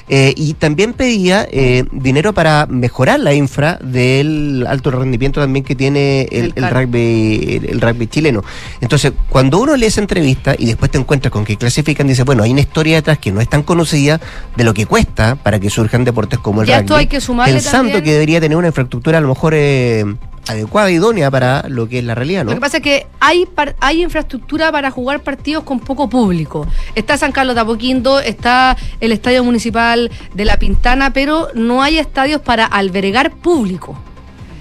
Eh, y también pedía eh, dinero para mejorar la infra del alto rendimiento también que tiene el, El el CAR. rugby el, el rugby chileno. Entonces, cuando uno lee esa entrevista y después te encuentras con que clasifican, dice, bueno, hay una historia detrás que no es tan conocida de lo que cuesta para que surjan deportes como el Ya rugby. esto hay que sumarle pensando también- que debería tener una infraestructura a lo mejor eh, adecuada, idónea para lo que es la realidad, ¿no? Lo que pasa es que hay, hay infraestructura para jugar partidos con poco público. Está San Carlos de Apoquindo, está el Estadio Municipal de La Pintana, pero no hay estadios para albergar público.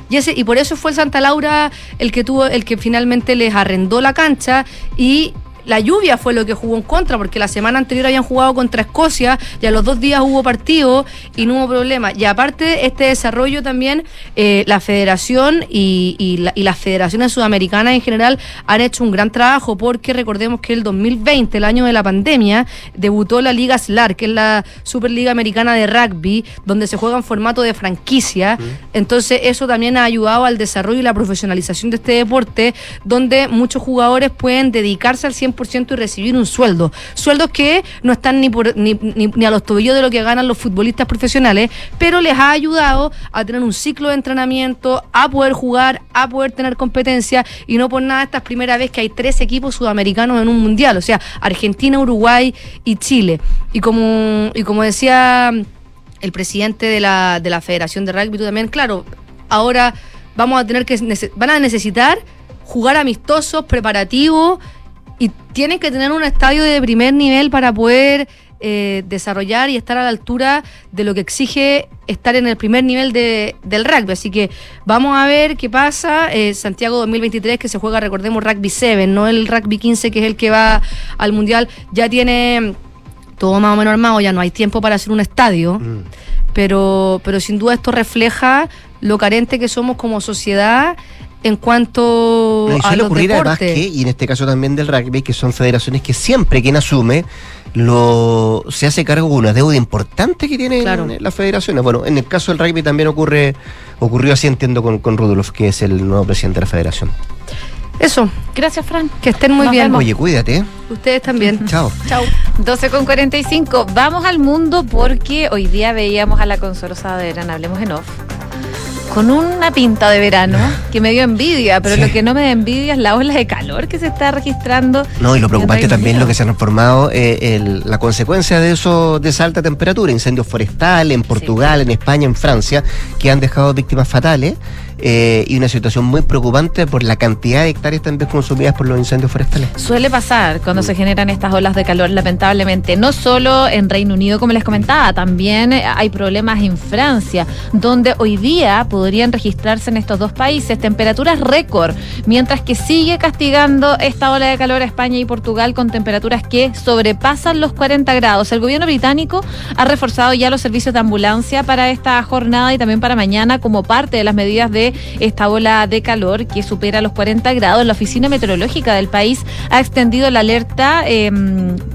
Y por eso fue el Santa Laura el que tuvo, el que finalmente les arrendó la cancha y la lluvia fue lo que jugó en contra, porque la semana anterior habían jugado contra Escocia y a los dos días hubo partido y no hubo problema. Y aparte, este desarrollo también, eh, la federación y, y la- y las federaciones sudamericanas en general han hecho un gran trabajo, porque recordemos que el 2020, el año de la pandemia, debutó la Liga SLAR, que es la Superliga Americana de Rugby, donde se juega en formato de franquicia. Entonces, eso también ha ayudado al desarrollo y la profesionalización de este deporte, donde muchos jugadores pueden dedicarse al 100% 100% y recibir un sueldo. Sueldos que no están ni, por, ni, ni, ni a los tobillos de lo que ganan los futbolistas profesionales, pero les ha ayudado a tener un ciclo de entrenamiento, a poder jugar, a poder tener competencia y no por nada esta es primera vez que hay tres equipos sudamericanos en un mundial, o sea, Argentina, Uruguay y Chile. Y como, y como decía el presidente de la, de la Federación de Rugby, tú también, claro, ahora vamos a tener que van a necesitar jugar amistosos, preparativos y tienen que tener un estadio de primer nivel para poder eh, desarrollar y estar a la altura de lo que exige estar en el primer nivel de- del rugby. Así que vamos a ver qué pasa. Eh, Santiago 2023 que se juega, recordemos, rugby 7, no el rugby 15 que es el que va al mundial, ya tiene todo más o menos armado, ya no hay tiempo para hacer un estadio pero, pero sin duda esto refleja lo carente que somos como sociedad en cuanto a los ocurrir además que, y en este caso también del rugby, que son federaciones que siempre quien asume lo se hace cargo de una deuda importante que tienen Claro. las federaciones. Bueno, en el caso del rugby también ocurre ocurrió así, entiendo, con, con Rudolf, que es el nuevo presidente de la federación. Eso, Gracias, Fran. que estén muy Nos bien. vemos. Oye, cuídate. ¿eh? Ustedes también. Chao. Chao. 12 con 45. Vamos al mundo porque hoy día veíamos a la Consuelo Saavedra en Hablemos en Off con una pinta de verano que me dio envidia, pero Sí. lo que no me da envidia es la ola de calor que se está registrando. No, y lo preocupante también lo que se han formado, eh, el- la consecuencia de eso, de esa alta temperatura, incendios forestales en Portugal, en España, en Francia, que han dejado víctimas fatales, eh, y una situación muy preocupante por la cantidad de hectáreas también consumidas por los incendios forestales. Suele pasar cuando Mm. se generan estas olas de calor, lamentablemente. No solo en Reino Unido, como les comentaba, también hay problemas en Francia, donde hoy día podrían registrarse en estos dos países temperaturas récord, mientras que sigue castigando esta ola de calor a España y Portugal con temperaturas que sobrepasan los 40 grados. El gobierno británico ha reforzado ya los servicios de ambulancia para esta jornada y también para mañana como parte de las medidas de esta ola de calor que supera los 40 grados. La Oficina Meteorológica del país ha extendido la alerta eh,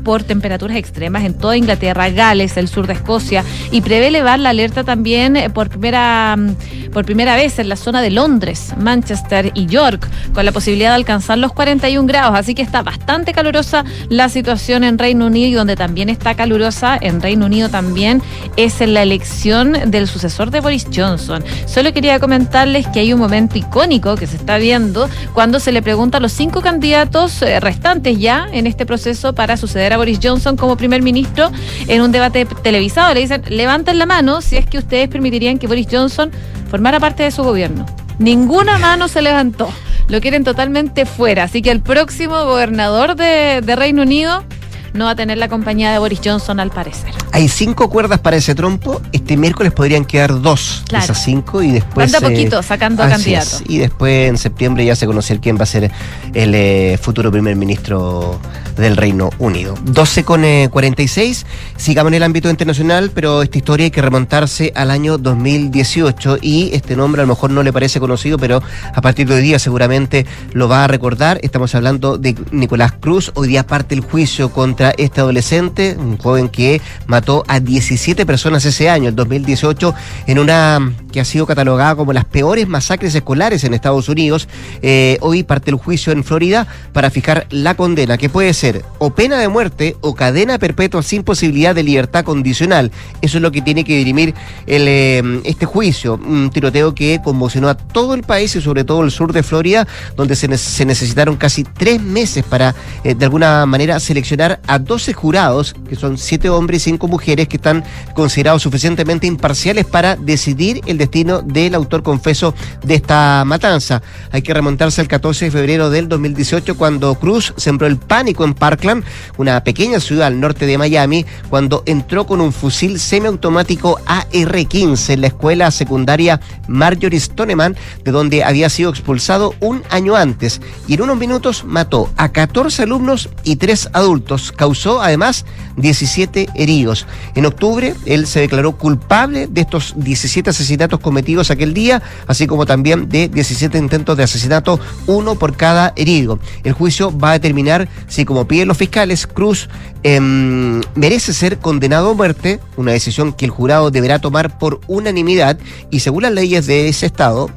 por temperaturas extremas en toda Inglaterra, Gales, el sur de Escocia y prevé elevar la alerta también eh, por primera, mm, por primera vez en la zona de Londres, Manchester y York, con la posibilidad de alcanzar los 41 grados. Así que está bastante calurosa la situación en Reino Unido y donde también está calurosa en Reino Unido también es en la elección del sucesor de Boris Johnson. Solo quería comentarles que hay un momento icónico que se está viendo cuando se le pregunta a los cinco candidatos eh, restantes ya en este proceso para suceder a Boris Johnson como primer ministro en un debate televisado. Le dicen, levanten la mano si es que ustedes permitirían que Boris Johnson formara parte de su gobierno. Ninguna mano se levantó. Lo quieren totalmente fuera. Así que el próximo gobernador de, de Reino Unido no va a tener la compañía de Boris Johnson al parecer. Hay cinco cuerdas para ese trompo. Este miércoles podrían quedar dos Claro. esas cinco y después. Van de a eh, poquito sacando así candidatos. es. Y después en septiembre ya se conocer quién va a ser el eh, futuro primer ministro del Reino Unido. 12 con eh, 46. Sigamos en el ámbito internacional, pero esta historia hay que remontarse al año 2018 y este nombre a lo mejor no le parece conocido, pero a partir de hoy día seguramente lo va a recordar. Estamos hablando de Nicolás Cruz. Hoy día parte el juicio contra este adolescente, un joven que mató a 17 personas ese año, el 2018, en una que ha sido catalogada como las peores masacres escolares en Estados Unidos. Eh, hoy parte el juicio en Florida para fijar la condena, que puede ser o pena de muerte o cadena perpetua sin posibilidad de libertad condicional. Eso es lo que tiene que dirimir eh, este juicio. Un tiroteo que conmocionó a todo el país y sobre todo el sur de Florida, donde se necesitaron casi tres meses para, eh, de alguna manera, seleccionar a 12 jurados, que son siete hombres y cinco mujeres, que están considerados suficientemente imparciales para decidir el destino del autor confeso de esta matanza. Hay que remontarse al 14 de febrero del 2018, cuando Cruz sembró el pánico en Parkland, una pequeña ciudad al norte de Miami, cuando entró con un fusil semiautomático AR-15 en la escuela secundaria Marjorie Stoneman, de donde había sido expulsado un año antes, y en unos minutos mató a 14 alumnos y 3 adultos. Causó además 17 heridos. En octubre, él se declaró culpable de estos 17 asesinatos cometidos aquel día, así como también de 17 intentos de asesinato, uno por cada herido. El juicio va a determinar si, como piden los fiscales, Cruz em, merece ser condenado a muerte, una decisión que el jurado deberá tomar por unanimidad, y según las leyes de ese estado,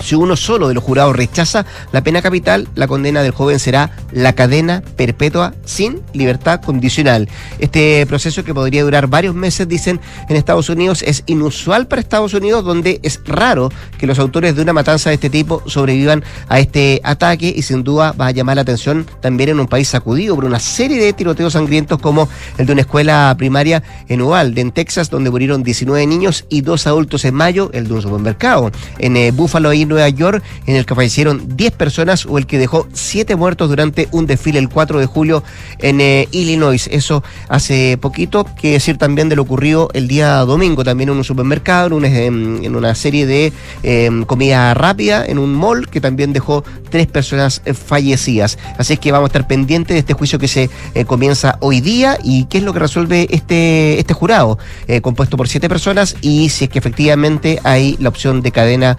Si uno solo de los jurados rechaza la pena capital, la condena del joven será la cadena perpetua sin libertad condicional. Este proceso que podría durar varios meses, dicen en Estados Unidos, es inusual para Estados Unidos, donde es raro que los autores de una matanza de este tipo sobrevivan a este ataque y sin duda va a llamar la atención también en un país sacudido por una serie de tiroteos sangrientos como el de una escuela primaria en Uvalde, en Texas, donde murieron 19 niños y dos adultos en mayo, el de un supermercado. En eh, Buffalo y Nueva York, en el que fallecieron 10 personas o el que dejó 7 muertos durante un desfile el 4 de julio en eh, Illinois. Eso hace poquito, que decir también de lo ocurrido el día domingo, también en un supermercado, en, en una serie de em, comida rápida, en un mall, que también dejó tres personas eh, fallecidas. Así es que vamos a estar pendientes de este juicio que se eh, comienza hoy día y qué es lo que resuelve este, este jurado, compuesto por siete personas, y si es que efectivamente hay la opción de cadena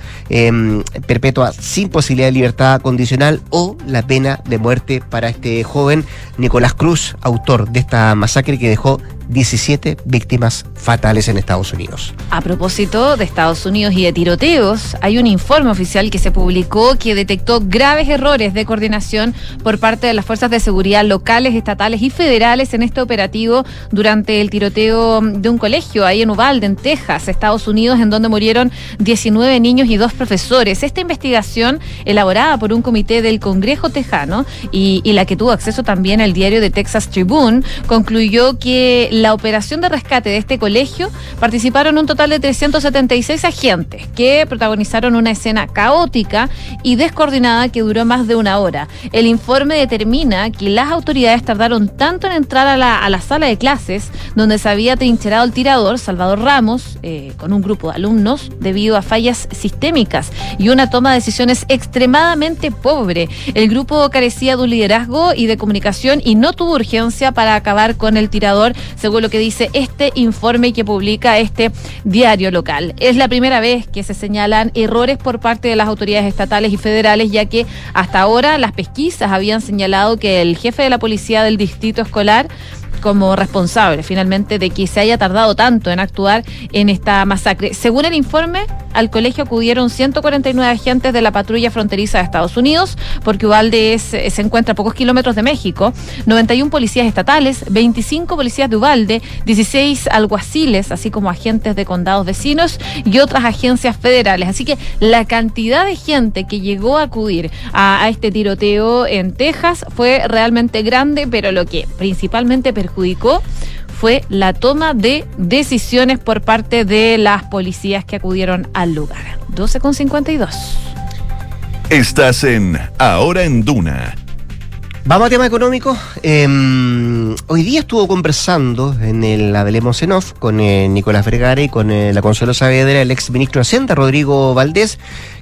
perpetua sin posibilidad de libertad condicional o la pena de muerte para este joven Nicolás Cruz, autor de esta masacre que dejó 17 víctimas fatales en Estados Unidos. A propósito de Estados Unidos y de tiroteos, hay un informe oficial que se publicó que detectó graves errores de coordinación por parte de las fuerzas de seguridad locales, estatales y federales en este operativo durante el tiroteo de un colegio ahí en Uvalde, en Texas, Estados Unidos, en donde murieron 19 niños y dos profesores. Esta investigación, elaborada por un comité del Congreso tejano y, la que tuvo acceso también al diario de Texas Tribune, concluyó que la operación de rescate de este colegio participaron un total de 376 agentes que protagonizaron una escena caótica y descoordinada que duró más de una hora. El informe determina que las autoridades tardaron tanto en entrar a la, a la sala de clases donde se había trincherado el tirador, Salvador Ramos, eh, con un grupo de alumnos, debido a fallas sistémicas y una toma de decisiones extremadamente pobre. El grupo carecía de un liderazgo y de comunicación y no tuvo urgencia para acabar con el tirador según lo que dice este informe que publica este diario local. Es la primera vez que se señalan errores por parte de las autoridades estatales y federales, ya que hasta ahora las pesquisas habían señalado que el jefe de la policía del distrito escolar como responsable finalmente de que se haya tardado tanto en actuar en esta masacre. Según el informe, al colegio acudieron 149 agentes de la patrulla fronteriza de Estados Unidos, porque Uvalde se encuentra a pocos kilómetros de México, 91 policías estatales, 25 policías de Uvalde, 16 alguaciles, así como agentes de condados vecinos y otras agencias federales. Así que la cantidad de gente que llegó a acudir a, a este tiroteo en Texas fue realmente grande, pero lo que principalmente perjudicó fue la toma de decisiones por parte de las policías que acudieron al lugar. 12,52. Estás en Ahora en Duna. Vamos a tema económico. Em, hoy día estuvo conversando en el Hablemos en Off con eh, Nicolás Vergara y con eh, la Consuelo Saavedra, el ex ministro de Hacienda, Rodrigo Valdés,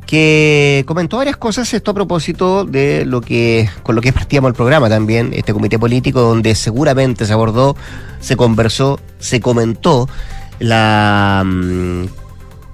que comentó varias cosas, esto a propósito de lo que, con lo que partíamos el programa también, este comité político donde seguramente se abordó, se conversó, se comentó la mm,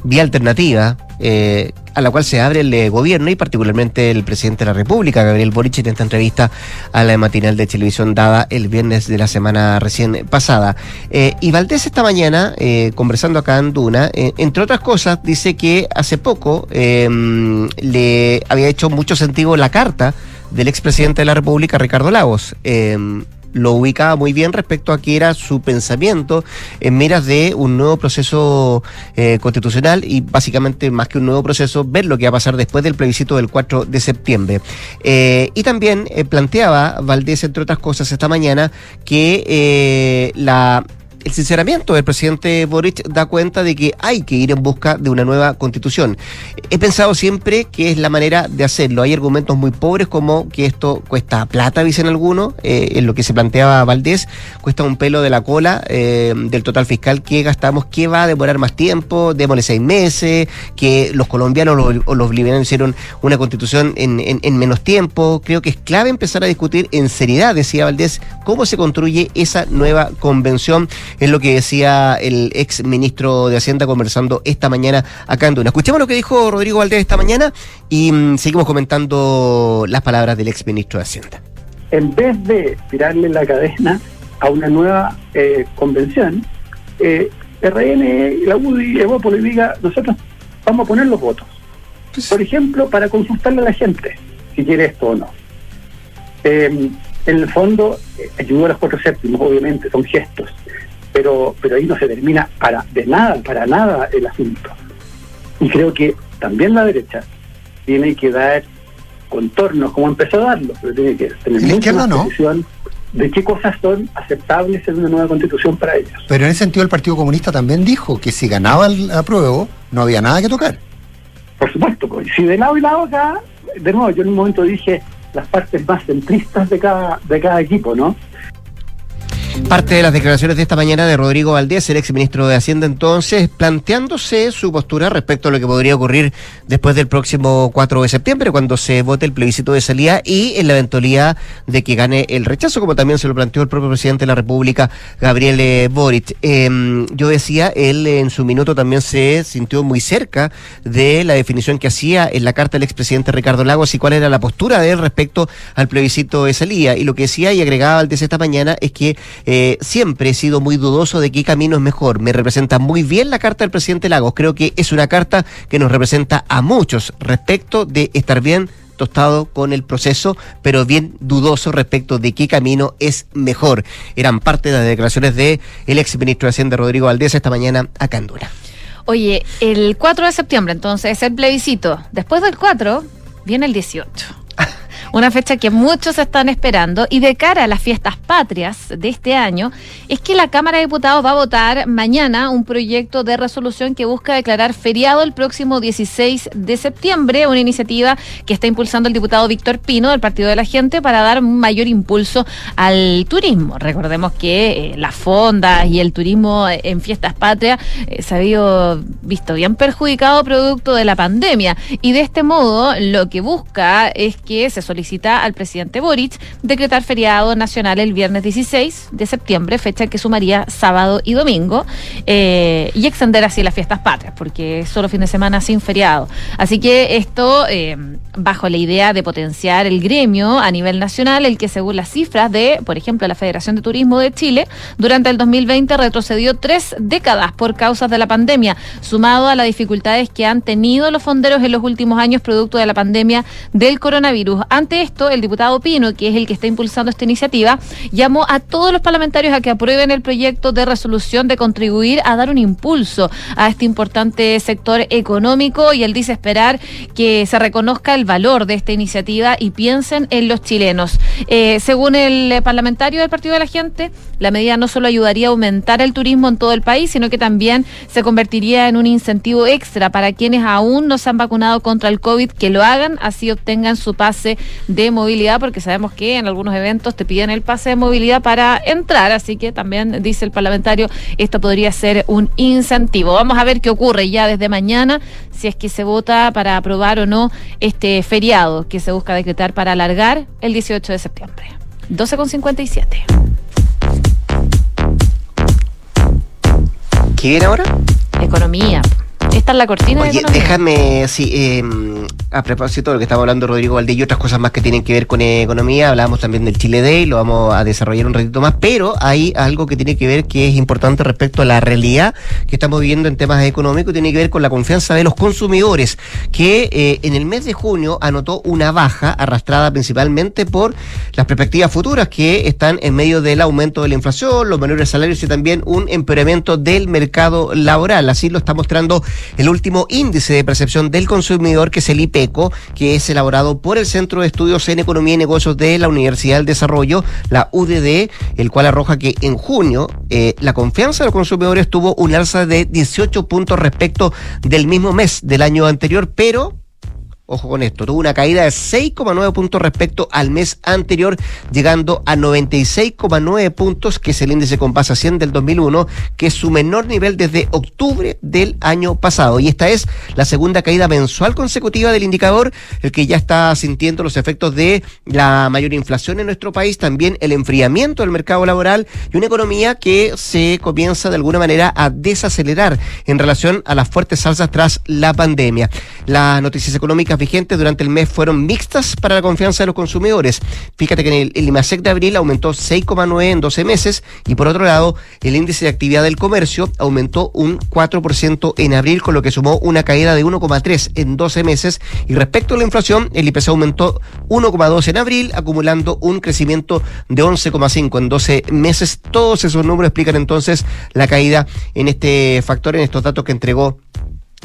vía alternativa eh, a la cual se abre el eh, gobierno y particularmente el presidente de la República, Gabriel Boric, en esta entrevista a la matinal de televisión dada el viernes de la semana recién pasada. Eh, y Valdés esta mañana, conversando acá en Duna, entre otras cosas, dice que hace poco em, le había hecho mucho sentido la carta del expresidente de la República, Ricardo Lagos em, lo ubicaba muy bien respecto a que era su pensamiento en miras de un nuevo proceso eh, constitucional y básicamente más que un nuevo proceso, ver lo que va a pasar después del plebiscito del 4 de septiembre. Eh, y también eh, planteaba Valdés, entre otras cosas, esta mañana que la el sinceramiento del presidente Boric da cuenta de que hay que ir en busca de una nueva constitución. He pensado siempre que es la manera de hacerlo. Hay argumentos muy pobres como que esto cuesta plata, dicen algunos, eh, en lo que se planteaba Valdés, cuesta un pelo de la cola eh, del total fiscal que gastamos, que va a demorar más tiempo, démosle seis meses, que los colombianos o los, bolivianos hicieron una constitución en, en menos tiempo. Creo que es clave empezar a discutir en seriedad, decía Valdés, cómo se construye esa nueva convención es lo que decía el ex ministro de Hacienda conversando esta mañana acá en Duna. Escuchemos lo que dijo Rodrigo Valdés esta mañana y mm, seguimos comentando las palabras del ex ministro de Hacienda. En vez de tirarle la cadena a una nueva eh, convención, eh, RN, la UDI, Evópolis diga, nosotros vamos a poner los votos. Por ejemplo, para consultarle a la gente si quiere esto o no. Eh, en el fondo, eh, ayudó a los cuatro séptimos, obviamente, son gestos, pero, pero ahí no se termina para, de nada, para nada el asunto. Y creo que también la derecha tiene que dar contornos, como empezó a darlo, pero tiene que tener mucha más no? de qué cosas son aceptables en una nueva constitución para ellos. Pero en ese sentido el Partido Comunista también dijo que si ganaba el apruebo no había nada que tocar. Por supuesto, pues, si de lado y lado acá, de nuevo, yo en un momento dije las partes más centristas de cada, de cada equipo, ¿no? Parte de las declaraciones de esta mañana de Rodrigo Valdés, el exministro de Hacienda entonces, planteándose su postura respecto a lo que podría ocurrir después del próximo 4 de septiembre, cuando se vote el plebiscito de salida y en la eventualidad de que gane el rechazo, como también se lo planteó el propio presidente de la República, Gabriel Boric. Eh, yo decía, él en su minuto también se sintió muy cerca de la definición que hacía en la carta del expresidente Ricardo Lagos y cuál era la postura de él respecto al plebiscito de salida. Y lo que decía y agregaba Valdés esta mañana es que eh, siempre he sido muy dudoso de qué camino es mejor. Me representa muy bien la carta del presidente Lagos. Creo que es una carta que nos representa a muchos respecto de estar bien tostado con el proceso, pero bien dudoso respecto de qué camino es mejor. Eran parte de las declaraciones de el ex ministro de Hacienda Rodrigo Valdés esta mañana a Candura. Oye, el 4 de septiembre entonces es el plebiscito. Después del 4 viene el 18 una fecha que muchos están esperando y de cara a las fiestas patrias de este año es que la Cámara de Diputados va a votar mañana un proyecto de resolución que busca declarar feriado el próximo 16 de septiembre, una iniciativa que está impulsando el diputado Víctor Pino del Partido de la Gente para dar mayor impulso al turismo. Recordemos que eh, las fondas y el turismo en fiestas patrias eh, se ha visto bien perjudicado producto de la pandemia y de este modo lo que busca es que se solicite solicita al presidente Boric decretar feriado nacional el viernes 16 de septiembre, fecha que sumaría sábado y domingo, eh, y extender así las fiestas patrias, porque es solo fin de semana sin feriado. Así que esto, eh, bajo la idea de potenciar el gremio a nivel nacional, el que según las cifras de, por ejemplo, la Federación de Turismo de Chile, durante el 2020 retrocedió tres décadas por causas de la pandemia, sumado a las dificultades que han tenido los fonderos en los últimos años producto de la pandemia del coronavirus. Ante esto, el diputado Pino, que es el que está impulsando esta iniciativa, llamó a todos los parlamentarios a que aprueben el proyecto de resolución de contribuir a dar un impulso a este importante sector económico y él dice esperar que se reconozca el valor de esta iniciativa y piensen en los chilenos. Eh, según el parlamentario del Partido de la Gente, la medida no solo ayudaría a aumentar el turismo en todo el país, sino que también se convertiría en un incentivo extra para quienes aún no se han vacunado contra el COVID, que lo hagan, así obtengan su pase de movilidad, porque sabemos que en algunos eventos te piden el pase de movilidad para entrar, así que también dice el parlamentario, esto podría ser un incentivo. Vamos a ver qué ocurre ya desde mañana, si es que se vota para aprobar o no este feriado que se busca decretar para alargar el 18 de septiembre. 12,57. ¿Qué viene ahora? Economía. Esta es la cortina Oye, de déjame, sí, eh, a propósito de lo que estaba hablando Rodrigo Valdés y otras cosas más que tienen que ver con economía, hablábamos también del Chile Day, lo vamos a desarrollar un ratito más, pero hay algo que tiene que ver que es importante respecto a la realidad que estamos viviendo en temas económicos, tiene que ver con la confianza de los consumidores, que eh, en el mes de junio anotó una baja arrastrada principalmente por las perspectivas futuras que están en medio del aumento de la inflación, los menores salarios y también un empeoramiento del mercado laboral. Así lo está mostrando el último índice de percepción del consumidor, que es el IPECO, que es elaborado por el Centro de Estudios en Economía y Negocios de la Universidad del Desarrollo, la UDD, el cual arroja que en junio eh, la confianza de los consumidores tuvo un alza de 18 puntos respecto del mismo mes del año anterior, pero Ojo con esto, tuvo una caída de 6,9 puntos respecto al mes anterior, llegando a 96,9 puntos, que es el índice con base a 100 del 2001, que es su menor nivel desde octubre del año pasado. Y esta es la segunda caída mensual consecutiva del indicador, el que ya está sintiendo los efectos de la mayor inflación en nuestro país, también el enfriamiento del mercado laboral y una economía que se comienza de alguna manera a desacelerar en relación a las fuertes alzas tras la pandemia. Las noticias económicas vigentes durante el mes fueron mixtas para la confianza de los consumidores. Fíjate que en el, el IMASEC de abril aumentó 6,9 en 12 meses y por otro lado, el índice de actividad del comercio aumentó un 4% en abril, con lo que sumó una caída de 1,3 en 12 meses. Y respecto a la inflación, el IPC aumentó 1,2 en abril, acumulando un crecimiento de 11,5 en 12 meses. Todos esos números explican entonces la caída en este factor, en estos datos que entregó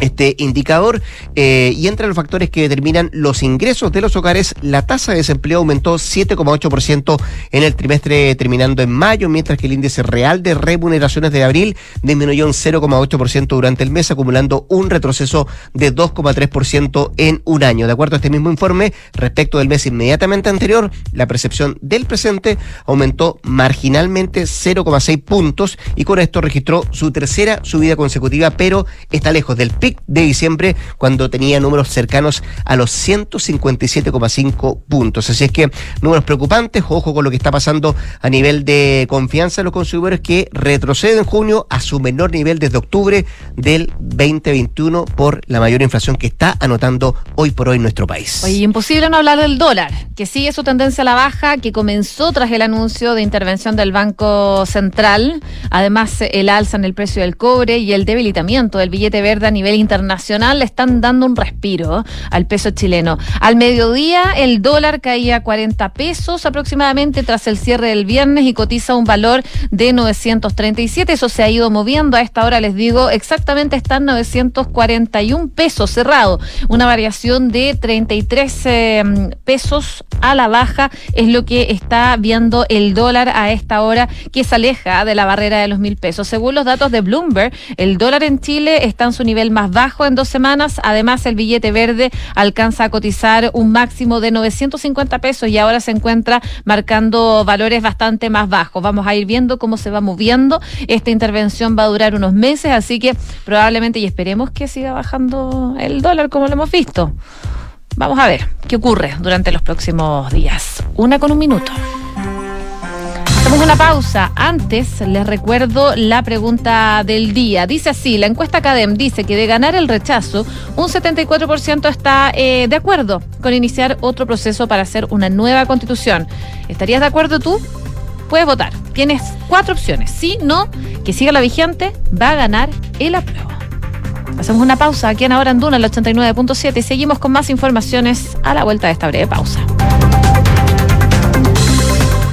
este indicador eh, y entre los factores que determinan los ingresos de los hogares, la tasa de desempleo aumentó 7,8% en el trimestre terminando en mayo, mientras que el índice real de remuneraciones de abril disminuyó un 0,8% durante el mes, acumulando un retroceso de 2,3% en un año. De acuerdo a este mismo informe, respecto del mes inmediatamente anterior, la percepción del presente aumentó marginalmente 0,6 puntos y con esto registró su tercera subida consecutiva, pero está lejos del pic de diciembre cuando tenía números cercanos a los 157,5 puntos. Así es que números preocupantes, ojo con lo que está pasando a nivel de confianza de los consumidores que retrocede en junio a su menor nivel desde octubre del 2021 por la mayor inflación que está anotando hoy por hoy nuestro país. Oye, imposible no hablar del dólar, que sigue su tendencia a la baja, que comenzó tras el anuncio de intervención del Banco Central. Además, el alza en el precio del cobre y el debilitamiento del billete verde a nivel internacional le están dando un respiro al peso chileno. Al mediodía, el dólar caía a 40 pesos aproximadamente tras el cierre del viernes y cotiza un valor de 937. Eso se ha ido moviendo. A esta hora les digo, exactamente están 941 pesos cerrado. Una variación de 33 eh, pesos a la baja es lo que está viendo el dólar a esta hora que se aleja de la barrera de los mil pesos. Según los datos de Bloomberg, el dólar en Chile está en su nivel más bajo en dos semanas. Además, el billete verde alcanza a cotizar un máximo de 950 pesos y ahora se encuentra marcando valores bastante más bajos. Vamos a ir viendo cómo se va moviendo. Esta intervención va a durar unos meses, así que probablemente y esperemos que siga bajando el dólar como lo hemos visto. Vamos a ver qué ocurre durante los próximos días. Una con un minuto. Hacemos una pausa. Antes les recuerdo la pregunta del día. Dice así, la encuesta Academ dice que de ganar el rechazo, un 74% está eh, de acuerdo con iniciar otro proceso para hacer una nueva constitución. ¿Estarías de acuerdo tú? Puedes votar. Tienes cuatro opciones. Sí, no, que siga la vigente, va a ganar el apruebo. Hacemos una pausa aquí en Ahora en Duna, el 89.7 y seguimos con más informaciones a la vuelta de esta breve pausa.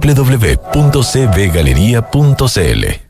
www.cbgalería.cl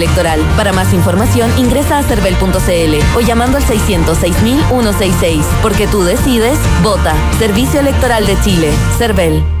Para más información ingresa a cervel.cl o llamando al 606.166. Porque tú decides, vota. Servicio Electoral de Chile. Cervel.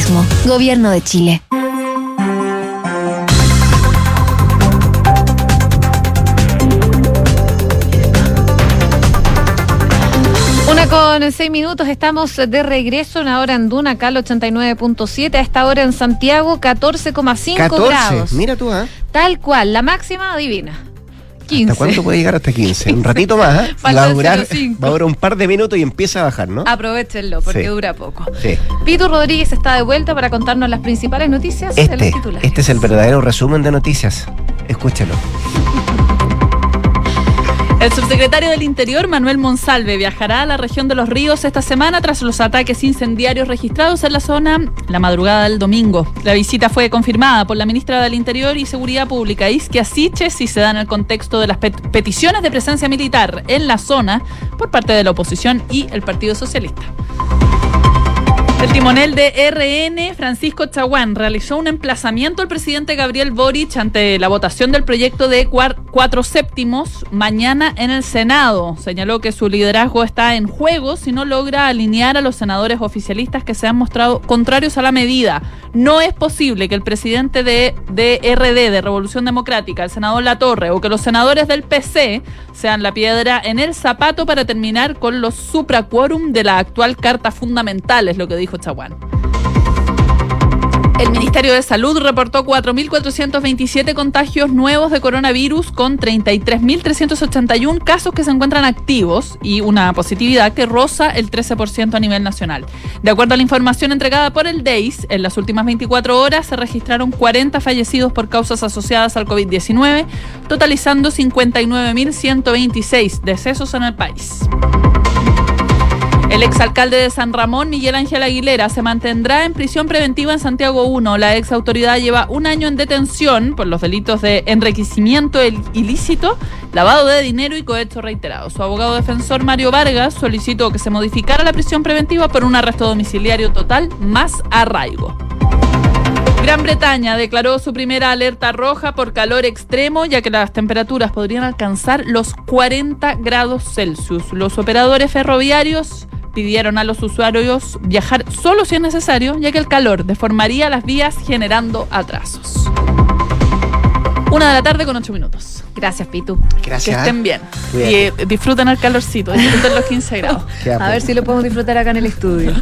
Gobierno de Chile. Una con seis minutos, estamos de regreso, una hora en Duna, acá al 89.7, a esta hora en Santiago, 14,5 14. grados. Mira tú, ¿ah? Tal cual, la máxima divina. 15. ¿Hasta cuánto puede llegar hasta 15? Un ratito más. Falta Va a durar, 0,5. va a durar un par de minutos y empieza a bajar, ¿no? Aprovechenlo, porque Sí. dura poco. Sí. Pitu Rodríguez está de vuelta para contarnos las principales noticias de los Este, titulares. este es el verdadero resumen de noticias. Escúchalo. El subsecretario del Interior, Manuel Monsalve, viajará a la región de los ríos esta semana tras los ataques incendiarios registrados en la zona la madrugada del domingo. La visita fue confirmada por la ministra del Interior y Seguridad Pública, Isquia Siches, y se da en el contexto de las pet- peticiones de presencia militar en la zona por parte de la oposición y el Partido Socialista. El timonel de RN, Francisco Chaguán, realizó un emplazamiento al presidente Gabriel Boric ante la votación del proyecto de cuatro séptimos mañana en el Senado. Señaló que su liderazgo está en juego si no logra alinear a los senadores oficialistas que se han mostrado contrarios a la medida. No es posible que el presidente de, de RD, de Revolución Democrática, el senador Latorre, o que los senadores del PC sean la piedra en el zapato para terminar con los supraquórum de la actual Carta Fundamental, es lo que dijo El Ministerio de Salud reportó 4.427 contagios nuevos de coronavirus con 33.381 casos que se encuentran activos y una positividad que roza el 13% a nivel nacional. De acuerdo a la información entregada por el DEIS, en las últimas 24 horas se registraron 40 fallecidos por causas asociadas al COVID-19, totalizando 59.126 decesos en el país. El exalcalde de San Ramón, Miguel Ángel Aguilera, se mantendrá en prisión preventiva en Santiago 1. La ex autoridad lleva un año en detención por los delitos de enriquecimiento il- ilícito, lavado de dinero y cohecho reiterado. Su abogado defensor, Mario Vargas, solicitó que se modificara la prisión preventiva por un arresto domiciliario total más arraigo. Gran Bretaña declaró su primera alerta roja por calor extremo, ya que las temperaturas podrían alcanzar los 40 grados Celsius. Los operadores ferroviarios pidieron a los usuarios viajar solo si es necesario, ya que el calor deformaría las vías generando atrasos. Una de la tarde con ocho minutos. Gracias, Pitu. Gracias. Que estén bien. Cuídate. Y eh, disfruten el calorcito, disfruten los 15 grados. A ver si lo podemos disfrutar acá en el estudio.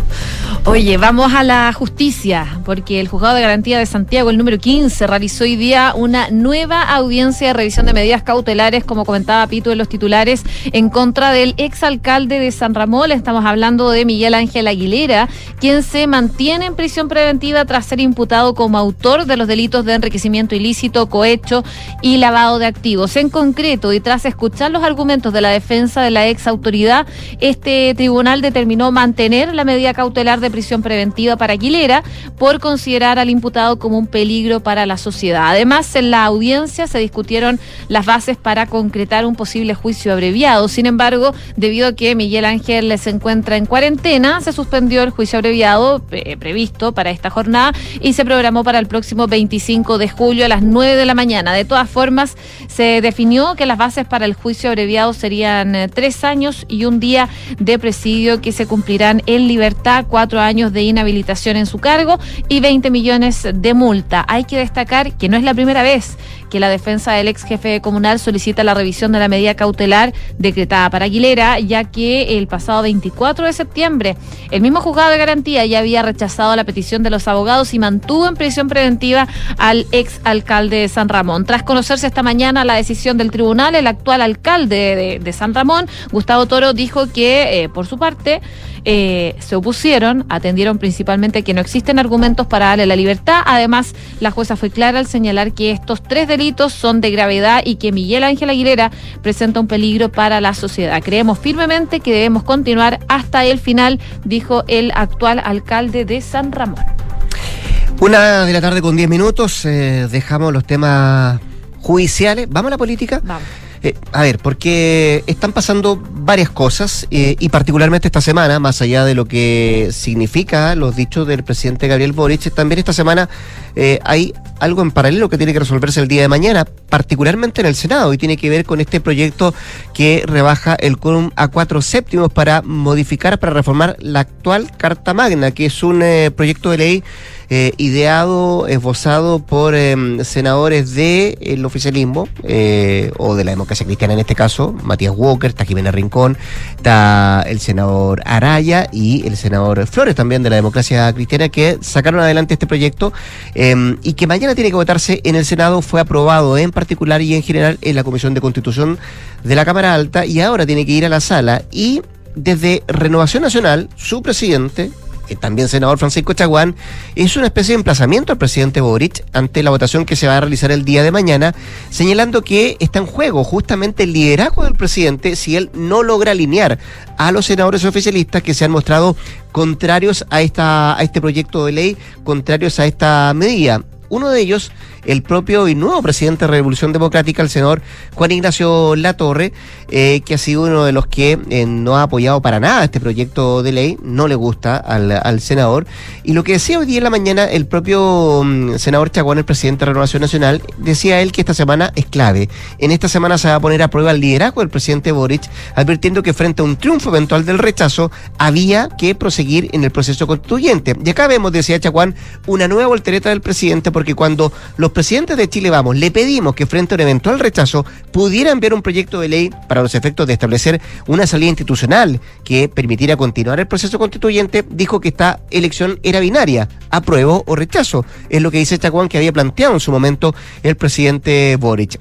Oye, vamos a la justicia, porque el juzgado de garantía de Santiago, el número 15, realizó hoy día una nueva audiencia de revisión de medidas cautelares, como comentaba Pito en los titulares, en contra del exalcalde de San Ramón. Estamos hablando de Miguel Ángel Aguilera, quien se mantiene en prisión preventiva tras ser imputado como autor de los delitos de enriquecimiento ilícito, cohecho y lavado de activos. En concreto, y tras escuchar los argumentos de la defensa de la ex autoridad, este tribunal determinó mantener la medida cautelar de prisión preventiva para Aguilera por considerar al imputado como un peligro para la sociedad. Además, en la audiencia se discutieron las bases para concretar un posible juicio abreviado. Sin embargo, debido a que Miguel Ángel se encuentra en cuarentena, se suspendió el juicio abreviado eh, previsto para esta jornada y se programó para el próximo 25 de julio a las 9 de la mañana. De todas formas, se definió que las bases para el juicio abreviado serían eh, tres años y un día de presidio que se cumplirán en libertad, cuatro años de inhabilitación en su cargo y 20 millones de multa. Hay que destacar que no es la primera vez que la defensa del ex jefe comunal solicita la revisión de la medida cautelar decretada para Aguilera, ya que el pasado 24 de septiembre el mismo juzgado de garantía ya había rechazado la petición de los abogados y mantuvo en prisión preventiva al ex alcalde de San Ramón. Tras conocerse esta mañana la decisión del tribunal, el actual alcalde de, de San Ramón, Gustavo Toro, dijo que, eh, por su parte, eh, se opusieron, atendieron principalmente que no existen argumentos para darle la libertad. Además, la jueza fue clara al señalar que estos tres delitos son de gravedad y que Miguel Ángel Aguilera presenta un peligro para la sociedad. Creemos firmemente que debemos continuar hasta el final, dijo el actual alcalde de San Ramón. Una de la tarde con 10 minutos, eh, dejamos los temas judiciales. ¿Vamos a la política? Vamos. Eh, a ver, porque están pasando varias cosas eh, y particularmente esta semana, más allá de lo que significa los dichos del presidente Gabriel Boric, también esta semana eh, hay algo en paralelo que tiene que resolverse el día de mañana, particularmente en el Senado, y tiene que ver con este proyecto que rebaja el quórum a cuatro séptimos para modificar, para reformar la actual Carta Magna, que es un eh, proyecto de ley eh, ideado, esbozado por em, senadores del oficialismo, eh, o de la democracia cristiana en este caso, Matías Walker, está Jimena Rincón, está el senador Araya y el senador Flores también de la democracia cristiana, que sacaron adelante este proyecto em, y que mañana tiene que votarse en el Senado, fue aprobado en particular y en general en la Comisión de Constitución de la Cámara Alta y ahora tiene que ir a la sala y desde Renovación Nacional, su presidente, eh, también senador Francisco Chaguán, hizo una especie de emplazamiento al presidente Boric ante la votación que se va a realizar el día de mañana, señalando que está en juego justamente el liderazgo del presidente si él no logra alinear a los senadores oficialistas que se han mostrado contrarios a, esta, a este proyecto de ley, contrarios a esta medida. Uno de ellos, el propio y nuevo presidente de Revolución Democrática, el senador Juan Ignacio Latorre, eh, que ha sido uno de los que eh, no ha apoyado para nada este proyecto de ley, no le gusta al, senador. Y lo que decía hoy día en la mañana el propio mm, senador Chaguán, el presidente de Renovación Nacional, decía él que esta semana es clave. En esta semana se va a poner a prueba el liderazgo del presidente Boric, advirtiendo que frente a un triunfo eventual del rechazo, había que proseguir en el proceso constituyente. Y acá vemos, decía Chaguán, una nueva voltereta del presidente, porque cuando los presidentes de Chile Vamos le pedimos que frente a un eventual rechazo pudiera enviar un proyecto de ley para los efectos de establecer una salida institucional que permitiera continuar el proceso constituyente, dijo que esta elección era binaria, apruebo o rechazo. Es lo que dice Chaguán que había planteado en su momento el presidente Boric.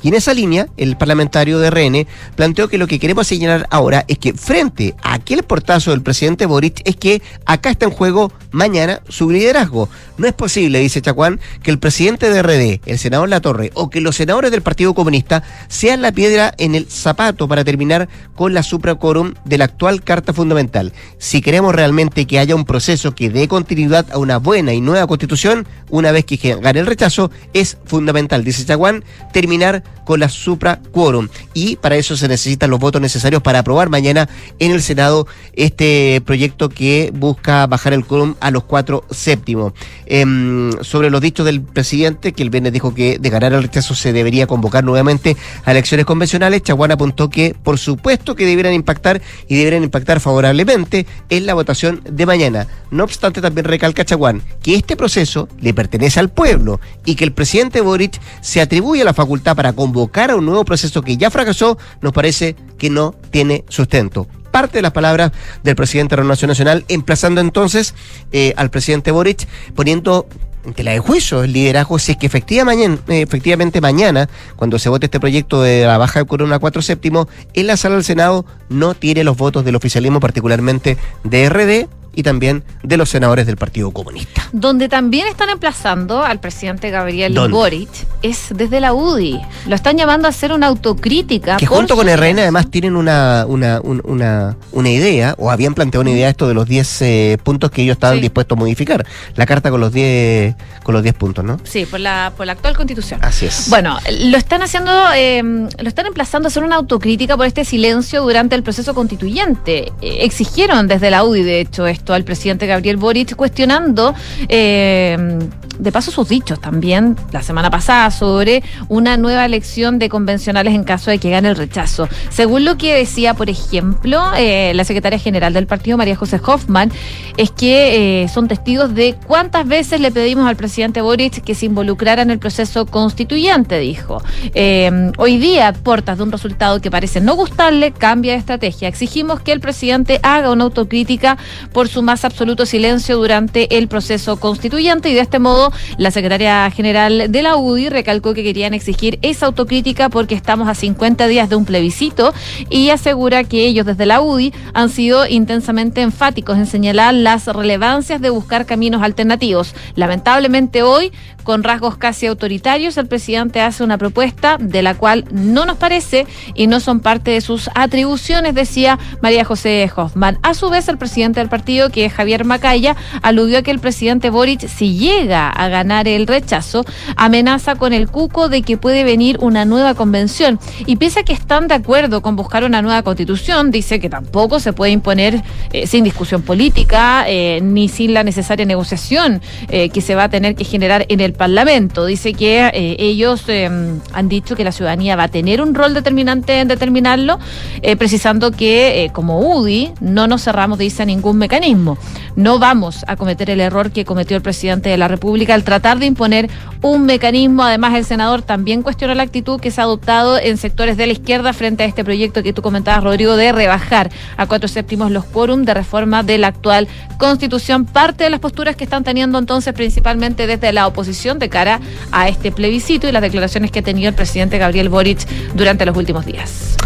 Y en esa línea, el parlamentario de RN planteó que lo que queremos señalar ahora es que frente a aquel portazo del presidente Boric es que acá está en juego mañana su liderazgo. No es posible, dice Chacuán, que el presidente de RD, el senador Latorre o que los senadores del Partido Comunista sean la piedra en el zapato para terminar con la supracorum de la actual Carta Fundamental. Si queremos realmente que haya un proceso que dé continuidad a una buena y nueva constitución, una vez que gane el rechazo, es fundamental, dice Chaguán, terminar con la supra quórum. Y para eso se necesitan los votos necesarios para aprobar mañana en el Senado este proyecto que busca bajar el quórum a los cuatro séptimos. Em, sobre los dichos del presidente, que el viernes dijo que de ganar el rechazo se debería convocar nuevamente a elecciones convencionales, Chaguán apuntó que por supuesto que debieran impactar y deberían impactar favorablemente en la votación de mañana. No obstante, también recalca Chaguán que este proceso le pertenece al pueblo y que el presidente Boric se atribuye la facultad para convocar a un nuevo proceso que ya fracasó, nos parece que no tiene sustento parte de las palabras del presidente de la Nación Nacional, emplazando entonces eh, al presidente Boric, poniendo en tela de juicio el liderazgo si es que efectivamente mañana, efectivamente mañana, cuando se vote este proyecto de la baja de Corona 4 séptimo, en la sala del Senado no tiene los votos del oficialismo, particularmente de RD, y también de los senadores del Partido Comunista. Donde también están emplazando al presidente Gabriel ¿Dónde? Boric es desde la UDI. Lo están llamando a hacer una autocrítica. Que junto con RN además tienen una, una, un- una, una idea, o habían planteado una idea esto de los 10 eh, puntos que ellos estaban Sí. dispuestos a modificar. La carta con los 10 con los 10 puntos, ¿no? Sí, por la, por la actual constitución. Así es. Bueno, lo están haciendo, eh, lo están emplazando a hacer una autocrítica por este silencio durante el proceso constituyente. Eh, exigieron desde la UDI, de hecho, esto al presidente Gabriel Boric, cuestionando, eh, de paso, sus dichos también la semana pasada sobre una nueva elección de convencionales en caso de que gane el rechazo. Según lo que decía, por ejemplo, eh, la secretaria general del partido, María José Hoffman, es que eh, son testigos de cuántas veces le pedimos al presidente Boric que se involucrara en el proceso constituyente, dijo. Eh, hoy día, portas de un resultado que parece no gustarle, cambia de estrategia. Exigimos que el presidente haga una autocrítica por su más absoluto silencio durante el proceso constituyente y de este modo la secretaria general de la UDI recalcó que querían exigir esa autocrítica porque estamos a 50 días de un plebiscito y asegura que ellos desde la UDI han sido intensamente enfáticos en señalar las relevancias de buscar caminos alternativos. Lamentablemente hoy, con rasgos casi autoritarios, el presidente hace una propuesta de la cual no nos parece y no son parte de sus atribuciones, decía María José Hoffman. A su vez, el presidente del partido, que es Javier Macaya, aludió a que el presidente Boric, si llega a ganar el rechazo, amenaza con el cuco de que puede venir una nueva convención. Y pese a que están de acuerdo con buscar una nueva constitución, dice que tampoco se puede imponer eh, sin discusión política eh, ni sin la necesaria negociación eh, que se va a tener que generar en el Parlamento. Dice que eh, ellos eh, han dicho que la ciudadanía va a tener un rol determinante en determinarlo, eh, precisando que eh, como UDI no nos cerramos, dice, a ningún mecanismo. No vamos a cometer el error que cometió el presidente de la República al tratar de imponer un mecanismo. Además, el senador también cuestionó la actitud que se ha adoptado en sectores de la izquierda frente a este proyecto que tú comentabas, Rodrigo, de rebajar a cuatro séptimos los quórum de reforma de la actual constitución. Parte de las posturas que están teniendo entonces principalmente desde la oposición de cara a este plebiscito y las declaraciones que ha tenido el presidente Gabriel Boric durante los últimos días.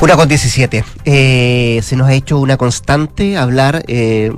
Una con 17. Eh, se nos ha hecho una constante hablar eh,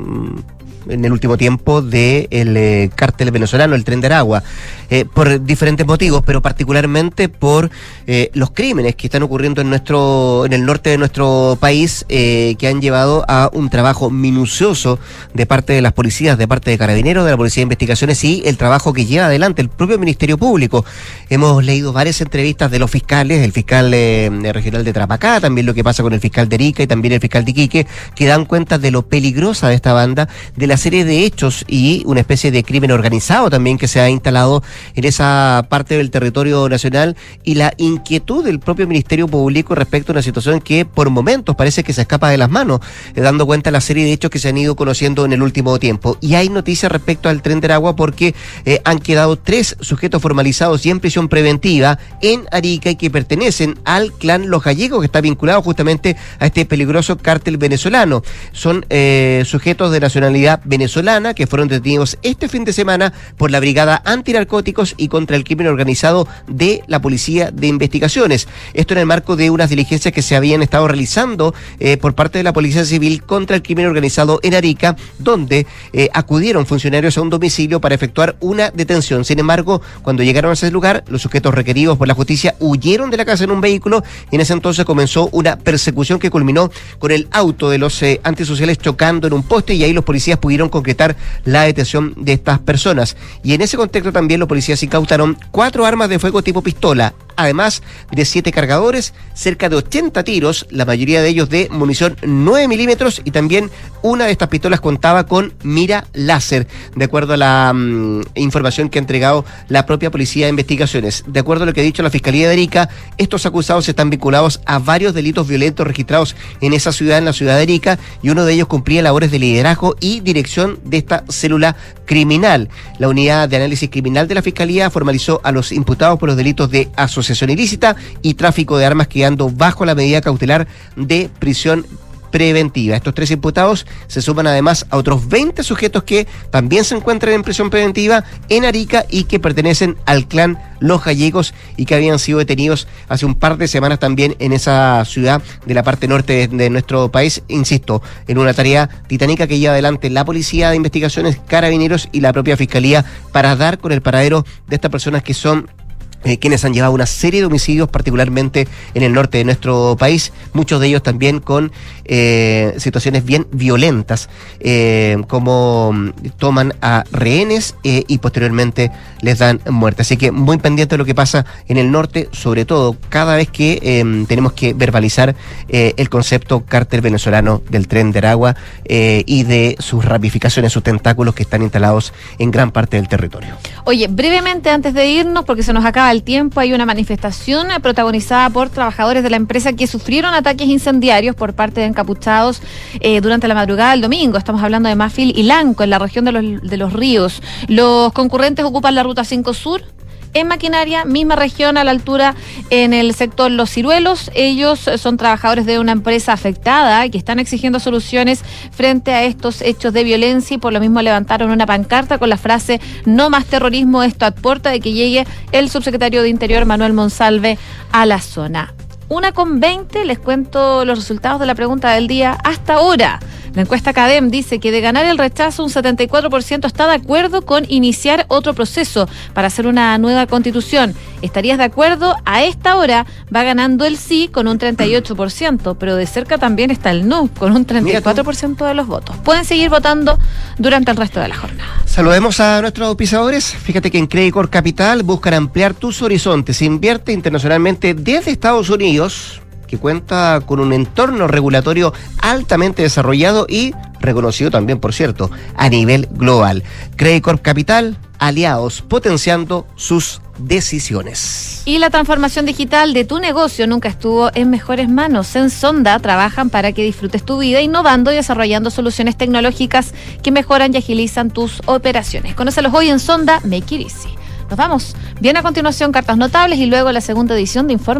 en el último tiempo del de eh, cártel venezolano, el tren de Aragua, eh, por diferentes motivos, pero particularmente por eh, los crímenes que están ocurriendo en nuestro, en el norte de nuestro país, eh, que han llevado a un trabajo minucioso de parte de las policías, de parte de carabineros, de la policía de investigaciones y el trabajo que lleva adelante el propio Ministerio Público. Hemos leído varias entrevistas de los fiscales, el fiscal regional de Trapacá, también lo que pasa con el fiscal de Arica y también el fiscal de Iquique, que dan cuenta de lo peligrosa de esta banda, de la serie de hechos y una especie de crimen organizado también que se ha instalado en esa parte del territorio nacional y la inquietud del propio Ministerio Público respecto a una situación que por momentos parece que se escapa de las manos, eh, dando cuenta de la serie de hechos que se han ido conociendo en el último tiempo. Y hay noticias respecto al tren de agua porque eh, han quedado tres sujetos formalizados y en prisión preventiva en Arica y que pertenecen al clan Los Gallegos, que está vinculado justamente a este peligroso cártel venezolano. Son eh, sujetos de nacionalidad venezolana que fueron detenidos este fin de semana por la Brigada Antinarcóticos y contra el crimen organizado de la Policía de Investigaciones. Esto en el marco de unas diligencias que se habían estado realizando eh, por parte de la Policía Civil contra el crimen organizado en Arica, donde eh, acudieron funcionarios a un domicilio para efectuar una detención. Sin embargo, cuando llegaron a ese lugar, los sujetos requeridos por la justicia huyeron de la casa en un vehículo y en ese entonces comenzó una persecución que culminó con el auto de los eh, antisociales chocando en un poste y ahí los policías pudieron concretar la detención de estas personas. Y en ese contexto también los policías incautaron cuatro armas de fuego tipo pistola, además de siete cargadores, cerca de 80 tiros, la mayoría de ellos de munición 9 milímetros y también una de estas pistolas contaba con mira láser, de acuerdo a la mm, información que ha entregado la propia Policía de Investigaciones. De acuerdo a lo que ha dicho la Fiscalía de Arica, estos acusados están vinculados a varios delitos violentos registrados en esa ciudad, en la ciudad de Arica, y uno de ellos cumplía labores de liderazgo y dirección de esta célula criminal. La unidad de análisis criminal de la Fiscalía formalizó a los imputados por los delitos de asociación ilícita y tráfico de armas quedando bajo la medida cautelar de prisión preventiva. Estos tres imputados se suman además a otros 20 sujetos que también se encuentran en prisión preventiva en Arica y que pertenecen al clan Los Gallegos y que habían sido detenidos hace un par de semanas también en esa ciudad de la parte norte de, de nuestro país, insisto, en una tarea titánica que lleva adelante la Policía de Investigaciones, Carabineros y la propia Fiscalía para dar con el paradero de estas personas que son eh, quienes han llevado una serie de homicidios, particularmente en el norte de nuestro país, muchos de ellos también con eh, situaciones bien violentas, eh, como mm, toman a rehenes eh, y posteriormente les dan muerte. Así que muy pendiente de lo que pasa en el norte, sobre todo cada vez que eh, tenemos que verbalizar el concepto cártel venezolano del tren de Aragua y de sus ramificaciones, sus tentáculos que están instalados en gran parte del territorio. Oye, brevemente antes de irnos, porque se nos acaba el tiempo, hay una manifestación protagonizada por trabajadores de la empresa que sufrieron ataques incendiarios por parte de encapuchados eh, durante la madrugada del domingo. Estamos hablando de Mafil y Lanco, en la región de los, de los ríos. Los concurrentes ocupan la ruta 5 Sur en maquinaria, misma región a la altura en el sector Los Ciruelos. Ellos son trabajadores de una empresa afectada que están exigiendo soluciones frente a estos hechos de violencia y por lo mismo levantaron una pancarta con la frase no más terrorismo, esto aporta de que llegue el subsecretario de Interior Manuel Monsalve a la zona. Una con 20, les cuento los resultados de la pregunta del día hasta ahora. La encuesta CADEM dice que de ganar el rechazo, un 74% está de acuerdo con iniciar otro proceso para hacer una nueva constitución. ¿Estarías de acuerdo? A esta hora va ganando el sí con un 38%, pero de cerca también está el no con un 34% de los votos. Pueden seguir votando durante el resto de la jornada. Saludemos a nuestros auspiciadores. Fíjate que en Credit Corp Capital buscan ampliar tus horizontes. Invierte internacionalmente desde Estados Unidos, que cuenta con un entorno regulatorio altamente desarrollado y reconocido también, por cierto, a nivel global. Credit Corp Capital, aliados potenciando sus decisiones. Y la transformación digital de tu negocio nunca estuvo en mejores manos. En Sonda trabajan para que disfrutes tu vida innovando y desarrollando soluciones tecnológicas que mejoran y agilizan tus operaciones. Conócelos hoy en Sonda Make It Easy. Nos vamos. Viene a continuación cartas notables y luego la segunda edición de Información.